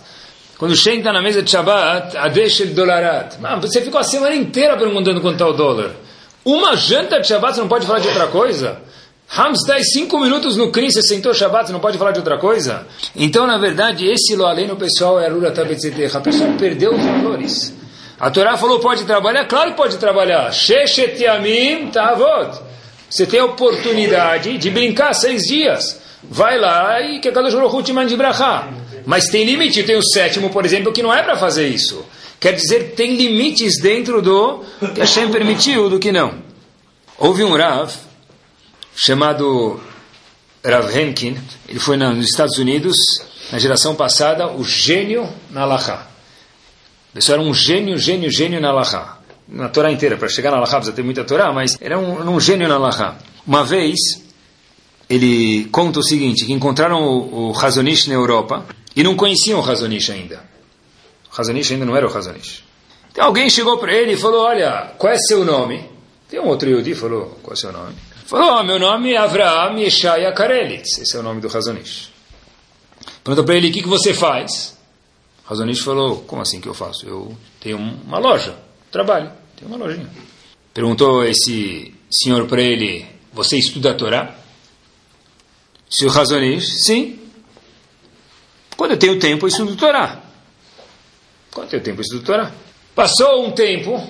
Quando senta na mesa de Shabbat, Adesh el dolarat. Você ficou a semana inteira perguntando quanto está o dólar. Uma janta de Shabbat, você não pode falar de outra coisa? Hams 10, 5 minutos no Crim, você sentou Shabbat, você não pode falar de outra coisa? Então, na verdade, esse lo além no pessoal é a Rura Tabetzetech. A pessoa perdeu os valores. A Torá falou, pode trabalhar? Claro que pode trabalhar. Sheshet yamim tavot. Você tem a oportunidade de brincar seis dias. Vai lá e que a Kadosh Baruch Hu te mande brachá. Mas tem limite. Tem o sétimo, por exemplo, que não é para fazer isso. Quer dizer, tem limites dentro do que Hashem permitiu, do que não. Houve um Rav chamado Rav Henkin. Ele foi nos Estados Unidos, na geração passada, o gênio na Alaha. A pessoa era um gênio, gênio, gênio na Alaha. Na Torá inteira. Para chegar na Alaha precisa ter muita Torá, mas era um, um gênio na Alaha. Uma vez, ele conta o seguinte, que encontraram o, o Hazonish na Europa, e não conheciam o Razonish ainda. O Razonish ainda não era o Razonish. Então alguém chegou para ele e falou, olha, qual é seu nome? Tem um outro Yudi falou, qual é seu nome? Falou, oh, meu nome é Avraham Yeshaya Karelitz. Esse é o nome do Razonish. Perguntou para ele, o que, que você faz? Razonish falou, como assim que eu faço? Eu tenho uma loja, trabalho, tenho uma lojinha. Perguntou esse senhor para ele, você estuda a Torá? Se o Razonish, sim. Quando eu tenho tempo, eu estudo Torá. Quando eu tenho tempo, eu estudo Torá. Passou um tempo,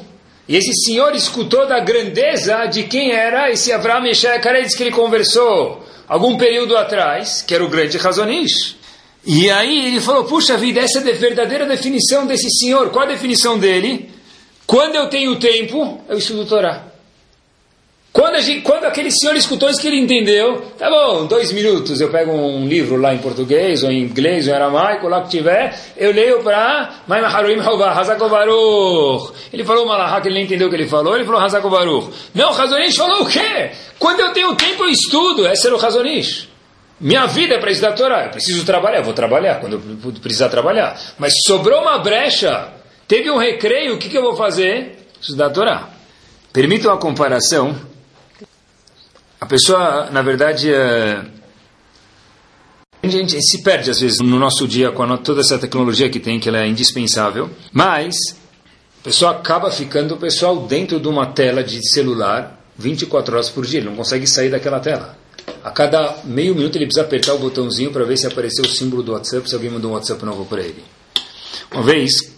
e esse senhor escutou da grandeza de quem era esse Avraham Yeshaya Karetz que ele conversou algum período atrás, que era o grande Razonish. E aí ele falou, puxa vida, essa é a verdadeira definição desse senhor. Qual a definição dele? Quando eu tenho tempo, eu estudo Torá. Quando, gente, quando, aquele senhor escutou isso que ele entendeu, tá bom, dois minutos eu pego um livro lá em português, ou em inglês, ou em aramaico, lá que tiver, eu leio para Ele falou Malahá que ele nem entendeu o que ele falou, ele falou Hazakobaruch. Não, Razonish falou o quê? Quando eu tenho tempo eu estudo, esse era o Razonish. Minha vida é para estudar a Torá. Eu preciso trabalhar, vou trabalhar quando eu precisar trabalhar. Mas sobrou uma brecha, teve um recreio, o que, que eu vou fazer? Estudar a Torá. Permita uma comparação. A pessoa, na verdade, é... a gente se perde às vezes no nosso dia com toda essa tecnologia que tem, que ela é indispensável. Mas a pessoa acaba ficando o pessoal dentro de uma tela de celular 24 horas por dia. Ele não consegue sair daquela tela. A cada meio minuto ele precisa apertar o botãozinho para ver se apareceu o símbolo do WhatsApp, se alguém mandou um WhatsApp novo para ele. Uma vez,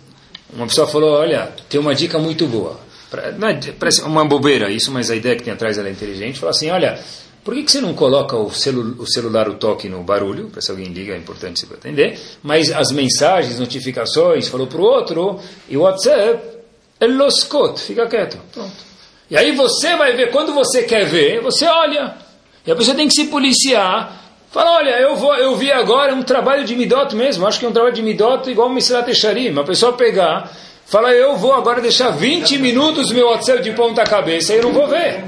uma pessoa falou: Olha, tem uma dica muito boa. É, parece uma bobeira isso, mas a ideia que tem atrás é inteligente. Falou assim: Olha, por que, que você não coloca o, celu o celular, o toque no barulho? Para se alguém liga, é importante você atender. Mas as mensagens, notificações, falou para o outro, e o WhatsApp, é loscot, fica quieto. Pronto. E aí você vai ver, quando você quer ver, você olha. E a pessoa tem que se policiar. Fala, olha, eu, vou, eu vi agora um trabalho de midot mesmo, acho que é um trabalho de midot igual o Mesilat Echarim. A pessoa pegar, fala, eu vou agora deixar 20 minutos meu WhatsApp de ponta cabeça e eu não vou ver.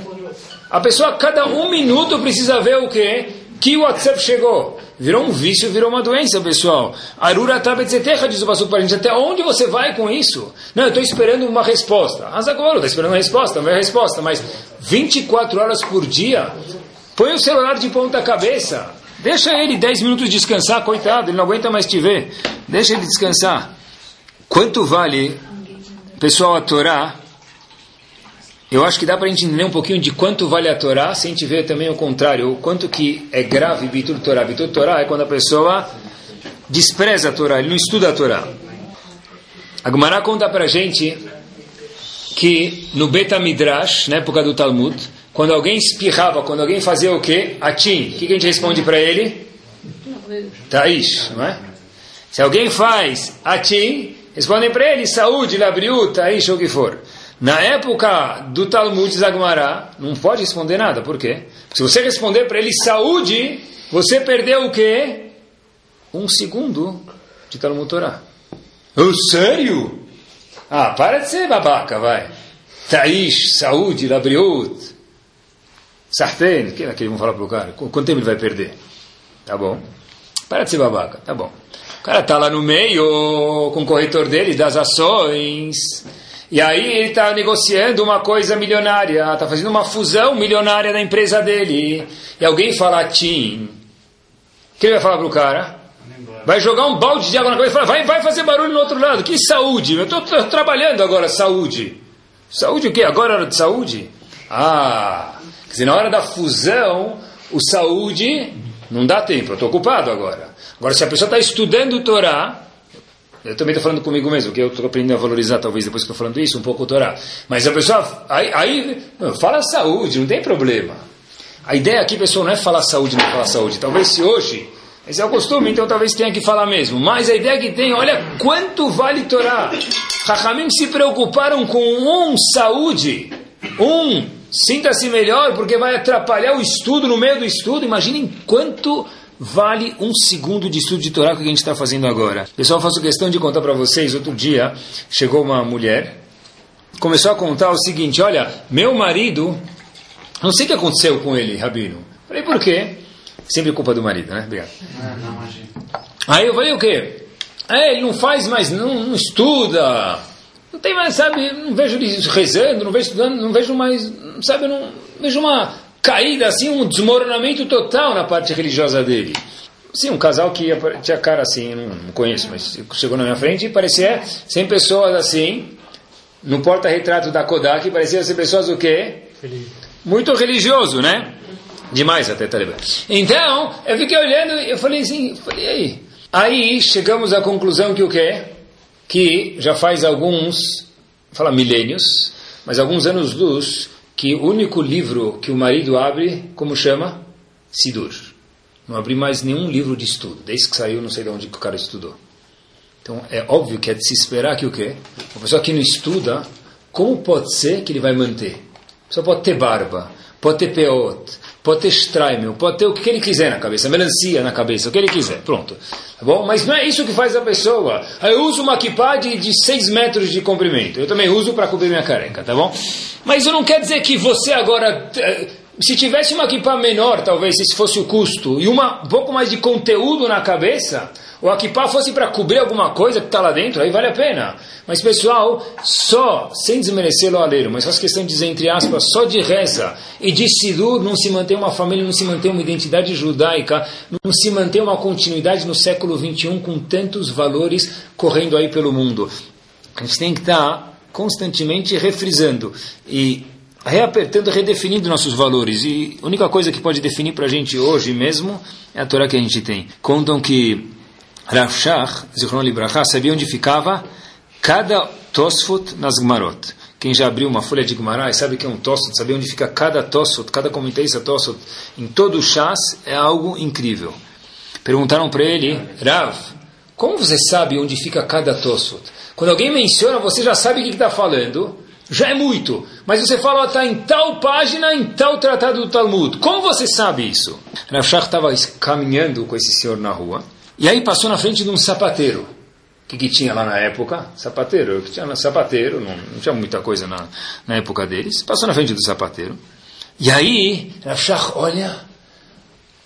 A pessoa, cada um minuto, precisa ver o quê? Que o WhatsApp chegou. Virou um vício, virou uma doença, pessoal. Arura tabetzetecha, diz o pastor para a gente. Até onde você vai com isso? Não, eu estou esperando uma resposta. Azagoro, está esperando uma resposta, não é resposta. Mas 24 horas por dia, Põe o celular de ponta cabeça. Deixa ele 10 minutos descansar, coitado, ele não aguenta mais te ver. Deixa ele descansar. Quanto vale, pessoal, a Torá? Eu acho que dá para a gente entender um pouquinho de quanto vale a Torá, sem a gente ver também o contrário, o quanto que é grave Bitur Torá. Bitur Torá é quando a pessoa despreza a Torá, ele não estuda a Torá. A Gemara conta para a gente que no Beta Midrash, na época do Talmud, quando alguém espirrava, quando alguém fazia o quê? Atim. O que, a gente responde para ele? Taish, não é? Se alguém faz atim, respondem para ele saúde, labriu, taish ou o que for. Na época do Talmud Zagmará, não pode responder nada. Por quê? Porque se você responder para ele saúde, você perdeu o quê? Um segundo de Talmud Torá. Oh, sério? Ah, para de ser babaca, vai. Taish, saúde, labriut. Sarten, que, que vão falar para o cara? Quanto tempo ele vai perder? Tá bom. Para de ser babaca, tá bom. Cara está lá no meio com o corretor dele das ações. E aí ele está negociando uma coisa milionária, está fazendo uma fusão milionária da empresa dele. E alguém fala Tim. O que ele vai falar para o cara? Vai jogar um balde de água na cabeça e vai, vai fazer barulho no outro lado. Que saúde? Eu estou trabalhando agora, saúde. Saúde o quê? Agora é hora de saúde? Ah, Quer dizer, na hora da fusão, o saúde não dá tempo, eu estou ocupado agora. Agora, se a pessoa está estudando Torá, eu também estou falando comigo mesmo, que eu estou aprendendo a valorizar, talvez depois que estou falando isso, um pouco o Torá. Mas a pessoa, aí, aí fala saúde, não tem problema. A ideia aqui, pessoal, não é falar saúde, não falar saúde. Talvez se hoje, esse é o costume, então talvez tenha que falar mesmo. Mas a ideia que tem, olha quanto vale Torá. Rahamim se preocuparam com um saúde, um Sinta-se melhor porque vai atrapalhar o estudo no meio do estudo. Imaginem quanto vale um segundo de estudo de Torá que a gente está fazendo agora. Pessoal, faço questão de contar para vocês. Outro dia chegou uma mulher, começou a contar o seguinte: Olha, meu marido, não sei o que aconteceu com ele, Rabino. Falei, por quê? Sempre culpa do marido, né? Obrigado. Aí eu falei, o quê? É, ele não faz mais, não, não estuda não tem mais, sabe, não vejo ele rezando, não vejo estudando, não vejo mais, sabe, não vejo uma caída assim, um desmoronamento total na parte religiosa dele. Sim, um casal que tinha cara assim, não, conheço, mas chegou na minha frente e parecia 100 pessoas assim, no porta-retrato da Kodak, parecia ser pessoas o quê? Feliz. Muito religioso, né? Demais até, tá Então, eu fiquei olhando e eu falei assim, falei, aí? Aí chegamos à conclusão que o quê? que já faz alguns, fala milênios, mas alguns anos luz, que o único livro que o marido abre, como chama? Sidur. Não abri mais nenhum livro de estudo, desde que saiu, não sei de onde que o cara estudou. Então é óbvio que é de se esperar que o quê? Uma pessoa que não estuda, como pode ser que ele vai manter? A pessoa pode ter barba, pode ter peot, pode ter Streimel, pode ter o que ele quiser na cabeça, melancia na cabeça, o que ele quiser, pronto. Tá bom? Mas não é isso que faz a pessoa. Eu uso uma kippah de, de 6 metros de comprimento, eu também uso para cobrir minha careca, tá bom? Mas eu não quer dizer que você agora, eh, Se tivesse uma equipa menor, talvez esse fosse o custo, e uma, um pouco mais de conteúdo na cabeça, ou a kippah fosse para cobrir alguma coisa que está lá dentro, aí vale a pena. Mas pessoal, só, sem desmerecer o aleiro, mas faz questão de dizer entre aspas, só de reza e de sidur não se mantém uma família, não se mantém uma identidade judaica, não se mantém uma continuidade no século 21 com tantos valores correndo aí pelo mundo. A gente tem que estar tá constantemente refrisando e reapertando, redefinindo nossos valores. E a única coisa que pode definir para a gente hoje mesmo é a Torá que a gente tem. Contam que Rav Shach, Zichron Libraha, sabia onde ficava cada Tosfot nas Gmarot. Quem já abriu uma folha de Gemara e sabe que é um Tosfot, sabe onde fica cada Tosfot, cada comentarista Tosfot, em todo o Shas, é algo incrível. Perguntaram para ele, Rav, como você sabe onde fica cada Tosfot? Quando alguém menciona, você já sabe o que está falando, já é muito. Mas você fala, está em tal página, em tal tratado do Talmud. Como você sabe isso? Rav Shach estava caminhando com esse senhor na rua, e aí passou na frente de um sapateiro. O que, que, tinha lá na época? Sapateiro. que tinha sapateiro, não, não, tinha muita coisa na, na época deles. Passou na frente do sapateiro. E aí, Rafshach, olha,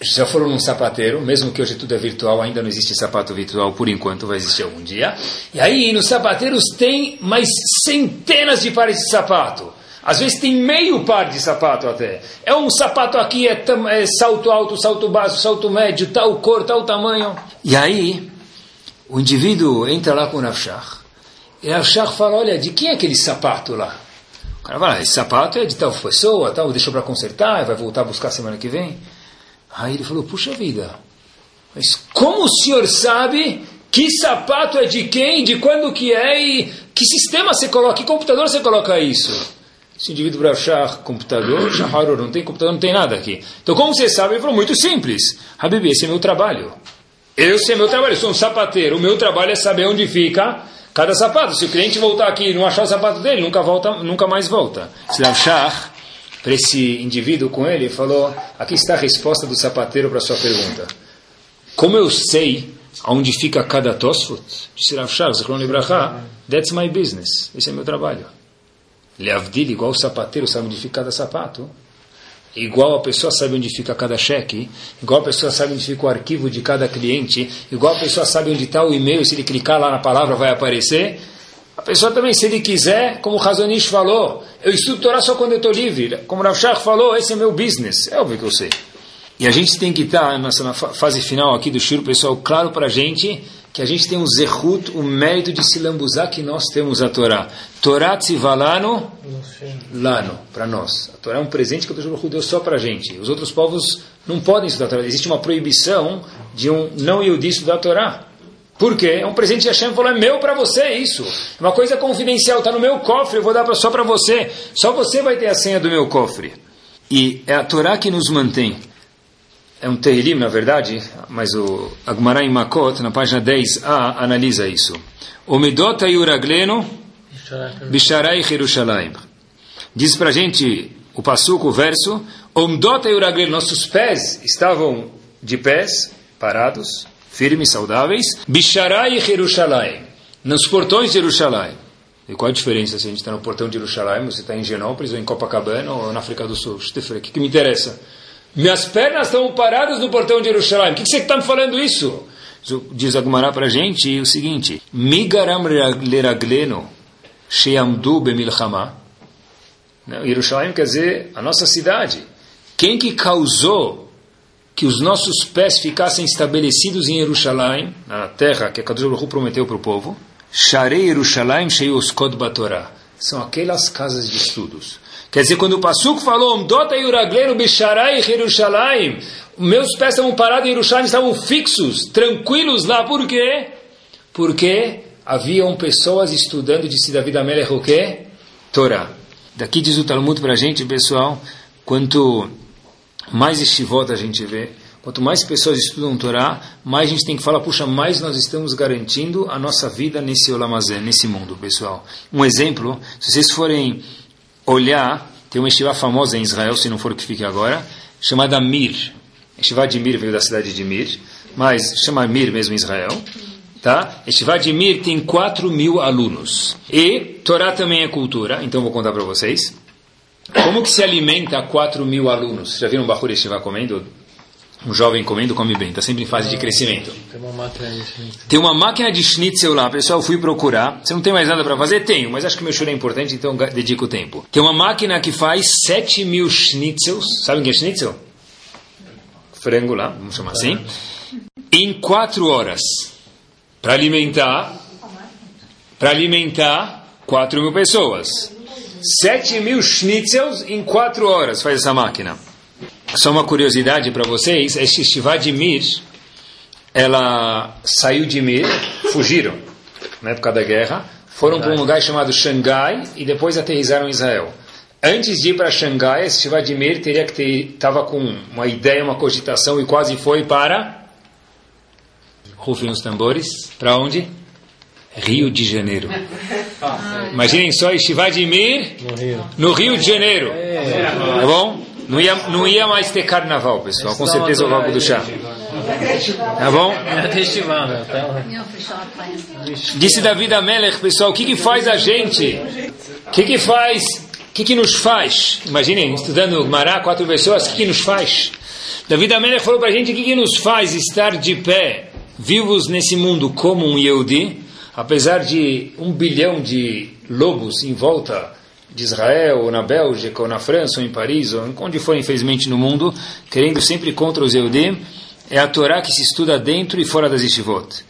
já foram num sapateiro, mesmo que hoje tudo é virtual, ainda não existe sapato virtual por enquanto, vai existir algum dia. E aí, nos sapateiros tem mais centenas de pares de sapato. Às vezes tem meio par de sapato até. É um sapato aqui, é, é salto alto, salto baixo, salto médio, tal cor, tal tamanho. E aí, o indivíduo entra lá com o Rafshach, e Rafshach fala, olha, de quem é aquele sapato lá? O cara fala, ah, esse sapato é de tal pessoa, tal, deixou para consertar, vai voltar a buscar semana que vem. Aí ele falou, puxa vida, mas como o senhor sabe que sapato é de quem, de quando que é e que sistema você coloca, que computador você coloca isso? Esse indivíduo Brachar, computador, Shaharor, não tem computador, não tem nada aqui. Então como você sabe? Ele falou, muito simples. Habib, esse é meu trabalho. Eu sei meu trabalho, eu sou um sapateiro. O meu trabalho é saber onde fica cada sapato. Se o cliente voltar aqui e não achar o sapato dele, nunca, volta, nunca mais volta. Slav Shah, para esse indivíduo com ele, falou: Aqui está a resposta do sapateiro para sua pergunta. Como eu sei onde fica cada Tosfot? Disse Rav Shah, that's my business. Esse é meu trabalho. Leavdil, igual o sapateiro sabe onde fica cada sapato. Igual a pessoa sabe onde fica cada cheque, igual a pessoa sabe onde fica o arquivo de cada cliente, igual a pessoa sabe onde está o e-mail, se ele clicar lá na palavra vai aparecer. A pessoa também, se ele quiser, como o Razonish falou, eu estudo Torá só quando eu estou livre. Como o Rav falou, esse é meu business. É óbvio que eu sei. E a gente tem que estar, tá, nessa fase final aqui do Shiro, pessoal, claro para a gente que a gente tem um zehut, o mérito de se lambuzar que nós temos a Torá. Torá tzivalano lano, para nós. A Torá é um presente que o Deus deu só para a gente. Os outros povos não podem estudar a Torá. Existe uma proibição de um não iudi estudar a Torá. Por quê? É um presente de Hashem, falou, é meu para você isso. É uma coisa confidencial, está no meu cofre, eu vou dar só para você. Só você vai ter a senha do meu cofre. E é a Torá que nos mantém é um Tehilim, na verdade, mas o Agmará em Makot, na página 10a, analisa isso. Omidot Ayuragleno Bisharai Yerushalayim. Diz para gente o passuco, o verso, Omdot Ayuragleno, nossos pés estavam de pés, parados, firmes, saudáveis, Bisharai Yerushalayim, nos portões de Jerusalém. E qual a diferença se a gente está no portão de Jerusalém, você está em Genópolis, ou em Copacabana, ou na África do Sul? O que, que me interessa? Minhas pernas estão paradas no portão de Jerusalém. O que você está me falando isso? Diz Agumará para a gente o seguinte: Migaram leragleno sheamdu bemilchama. Jerusalém quer dizer a nossa cidade. Quem que causou que os nossos pés ficassem estabelecidos em Jerusalém, na terra que Kadosh prometeu para o povo? Sharei Jerusalém sheios kod batorá. São aquelas casas de estudos. Quer dizer, quando o Passuco falou, Yerushalayim, meus pés estavam parados em Jerusalém, estavam fixos, tranquilos lá, por quê? Porque haviam pessoas estudando de David Amelech o quê? Torá. Daqui diz o Talmud para a gente, pessoal, quanto mais estivota a gente vê, quanto mais pessoas estudam Torá, mais a gente tem que falar, puxa, mais nós estamos garantindo a nossa vida nesse olamazé, nesse mundo, pessoal. Um exemplo, se vocês forem olhar, tem uma estiva famosa em Israel, se não for o que fique agora, chamada Mir. A estiva de Mir veio da cidade de Mir, mas chama Mir mesmo em Israel. Tá? A estiva de Mir tem 4 mil alunos. E Torá também é cultura, então vou contar para vocês. Como que se alimenta 4 mil alunos? Já viram um Bahur Yeshiva comendo? Um jovem comendo come bem, está sempre em fase de crescimento. Tem uma máquina de schnitzel. Tem uma máquina de schnitzel lá, pessoal, fui procurar. Você não tem mais nada para fazer? Tenho, mas acho que meu show é importante, então dedico o tempo. Tem uma máquina que faz 7 mil schnitzels. Sabe o que é schnitzel? Frango lá, vamos chamar assim. Em 4 horas. Para alimentar, para alimentar 4 mil pessoas. 7 mil schnitzels em 4 horas faz essa máquina. Só uma curiosidade para vocês, a Shishivá de Mir, ela saiu de Mir, fugiram na época da guerra, foram para um lugar chamado Xangai e depois aterrizaram em Israel. Antes de ir para Xangai, esse Shivá de Mir teria que ter, estava com uma ideia, uma cogitação e quase foi para rufem os tambores, para onde? Rio de Janeiro. Imaginem só, Shivá de Mir No Rio. no Rio de Janeiro. Tá bom? Não ia, não ia mais ter carnaval, pessoal. Com certeza o Vago do Chá. Tá bom? É né? Tá- Disse David Amelech, pessoal, o que, que faz a gente? O que, que faz? O que, que nos faz? Imaginem, estudando Mará, quatro pessoas, o que, que nos faz? David Amelech falou para a gente o que, que nos faz estar de pé, vivos nesse mundo como um Yehudi, apesar de um bilhão de lobos em volta de Israel, ou na Bélgica, ou na França, ou em Paris, ou onde for, infelizmente, no mundo, querendo sempre contra os Yehudi, é a Torá que se estuda dentro e fora das Yeshivot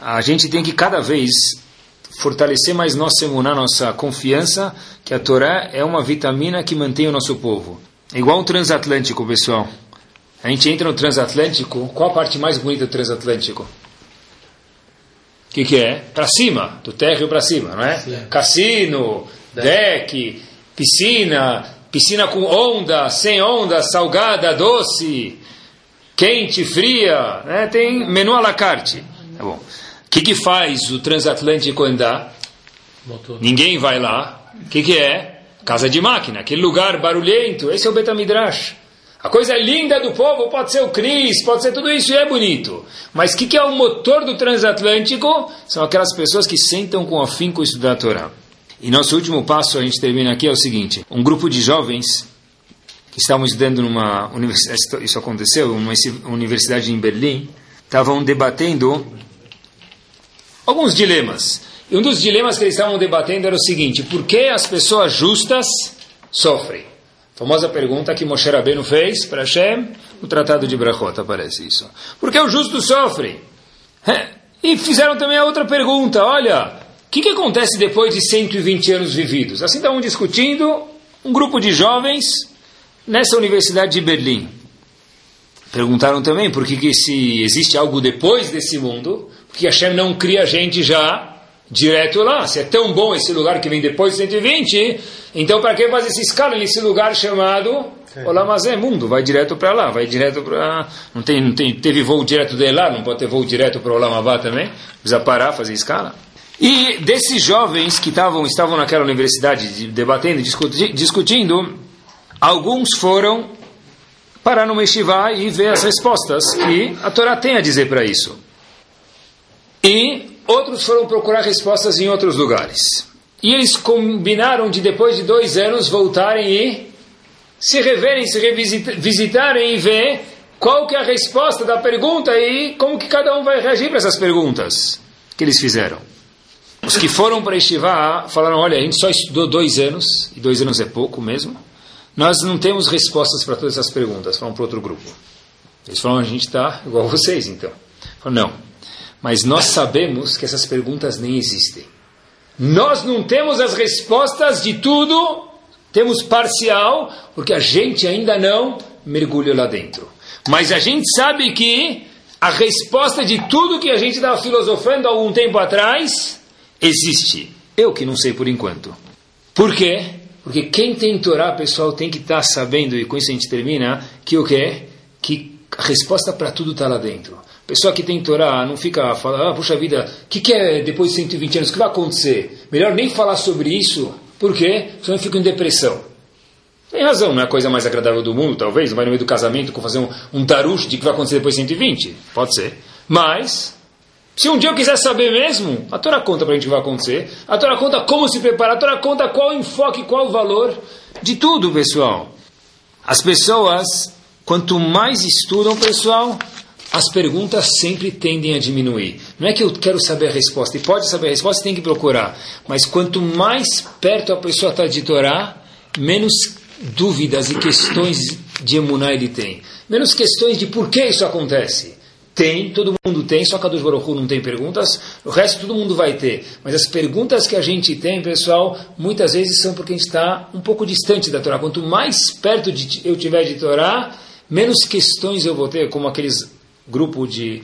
a gente tem que cada vez fortalecer mais nossa emuná, nossa confiança, que a Torá é uma vitamina que mantém o nosso povo. É igual um transatlântico, pessoal. A gente entra no transatlântico, qual a parte mais bonita do transatlântico? O que, que é? Para cima, do térreo para cima, não é? Cassino, deck, piscina, piscina com onda, sem onda, salgada, doce, quente, fria, né? tem menu à la carte. Tá bom. O que, que faz o transatlântico andar? Motor. Ninguém vai lá. O que, que é? Casa de máquina, aquele lugar barulhento. Esse é o Betamidrash. A coisa linda do povo pode ser o Cris, pode ser tudo isso e é bonito. Mas o que, que é o motor do transatlântico? São aquelas pessoas que sentam com afinco estudar a Torá. E nosso último passo, a gente termina aqui, é o seguinte: um grupo de jovens que estavam estudando numa universidade, isso aconteceu, numa universidade em Berlim, estavam debatendo alguns dilemas. E um dos dilemas que eles estavam debatendo era o seguinte: por que as pessoas justas sofrem? Famosa pergunta que Moshe Rabbeinu fez para Hashem no Tratado de Brachot, aparece isso. Por que os justos sofrem? É, E fizeram também a outra pergunta: olha, o que, que acontece depois de 120 anos vividos? Assim estavam discutindo um grupo de jovens nessa universidade de Berlim. Perguntaram também por que, que se existe algo depois desse mundo, porque Hashem não cria a gente já direto lá. Se é tão bom esse lugar que vem depois de 120, então para que fazer essa escala nesse lugar chamado Olamazé, mundo? Vai direto para lá, vai direto para... Não, tem, não tem, teve voo direto de lá, não pode ter voo direto para Olamabá também? Precisa parar, fazer escala. E desses jovens que tavam, estavam naquela universidade de- debatendo, discuti- discutindo, alguns foram parar no Yeshiva e ver as respostas que a Torá tem a dizer para isso. E outros foram procurar respostas em outros lugares. E eles combinaram de depois de dois anos voltarem e se reverem, se revisitarem e ver qual que é a resposta da pergunta e como que cada um vai reagir para essas perguntas que eles fizeram. Os que foram para Yeshiva falaram, olha, a gente só estudou dois anos, e dois anos é pouco mesmo, nós não temos respostas para todas essas perguntas, falaram para outro grupo. Eles falaram, a gente está igual a vocês, então. Falaram, não, mas nós sabemos que essas perguntas nem existem. Nós não temos as respostas de tudo, temos parcial, porque a gente ainda não mergulhou lá dentro. Mas a gente sabe que a resposta de tudo que a gente estava filosofando há algum tempo atrás existe. Eu que não sei por enquanto. Por quê? Porque quem tem Torá, pessoal, tem que estar sabendo, e com isso a gente termina, que o quê? Que a resposta para tudo está lá dentro. Pessoa que tem Torá não fica falando, ah, puxa vida, o que, que é depois de 120 anos? O que vai acontecer? Melhor nem falar sobre isso. Por quê? Senão eu fico em depressão. Tem razão, não é a coisa mais agradável do mundo, talvez. Não vai no meio do casamento com fazer um, um de que vai acontecer depois de 120. Pode ser. Mas, se um dia eu quiser saber mesmo, a Torá conta para a gente o que vai acontecer. A Torá conta como se preparar. A Torá conta qual o enfoque, qual o valor. De tudo, pessoal. As pessoas, quanto mais estudam, pessoal, as perguntas sempre tendem a diminuir. Não é que eu quero saber a resposta, e pode saber a resposta, tem que procurar. Mas quanto mais perto a pessoa está de Torá, menos dúvidas e questões de emuná ele tem. Menos questões de por que isso acontece. Tem, todo mundo tem, só que a dos Baruchu não tem perguntas, o resto todo mundo vai ter. Mas as perguntas que a gente tem, pessoal, muitas vezes são porque a gente está um pouco distante da Torá. Quanto mais perto de, eu tiver de Torá, menos questões eu vou ter, como aqueles grupo de,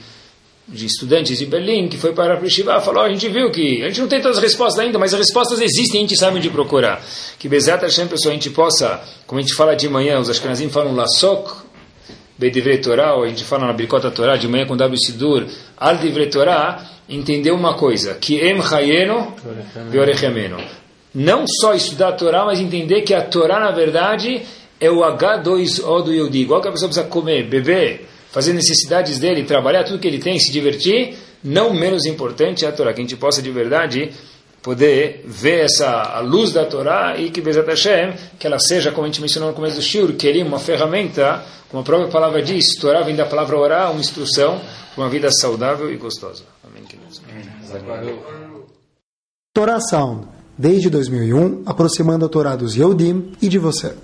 de estudantes de Berlim que foi para a Shiva falou, a gente viu que a gente não tem todas as respostas ainda, mas as respostas existem, a gente sabe onde procurar. Que Bezat Hashem, pessoal, a gente possa, como a gente fala de manhã, os Ashkenazim falam Lasok, Bedivre Torah, a gente fala na Birkota Torah, de manhã com W Sidur, Al Divre Torah, entender uma coisa, que Em Hayeno, Beorechemeno. Não só estudar a Torá, mas entender que a Torá, na verdade, é o H2O do Yodi. Igual que a pessoa precisa comer, beber, fazer necessidades dele, trabalhar tudo que ele tem, se divertir, não menos importante é a Torá, que a gente possa de verdade poder ver essa a luz da Torá e que Bezat Hashem, que ela seja, como a gente mencionou no começo do Shur, que ele uma ferramenta, como a própria palavra diz, Torá vem da palavra orar, uma instrução para uma vida saudável e gostosa. Amém. Torá Sound, desde 2001, aproximando a Torá dos Yehudim e de você.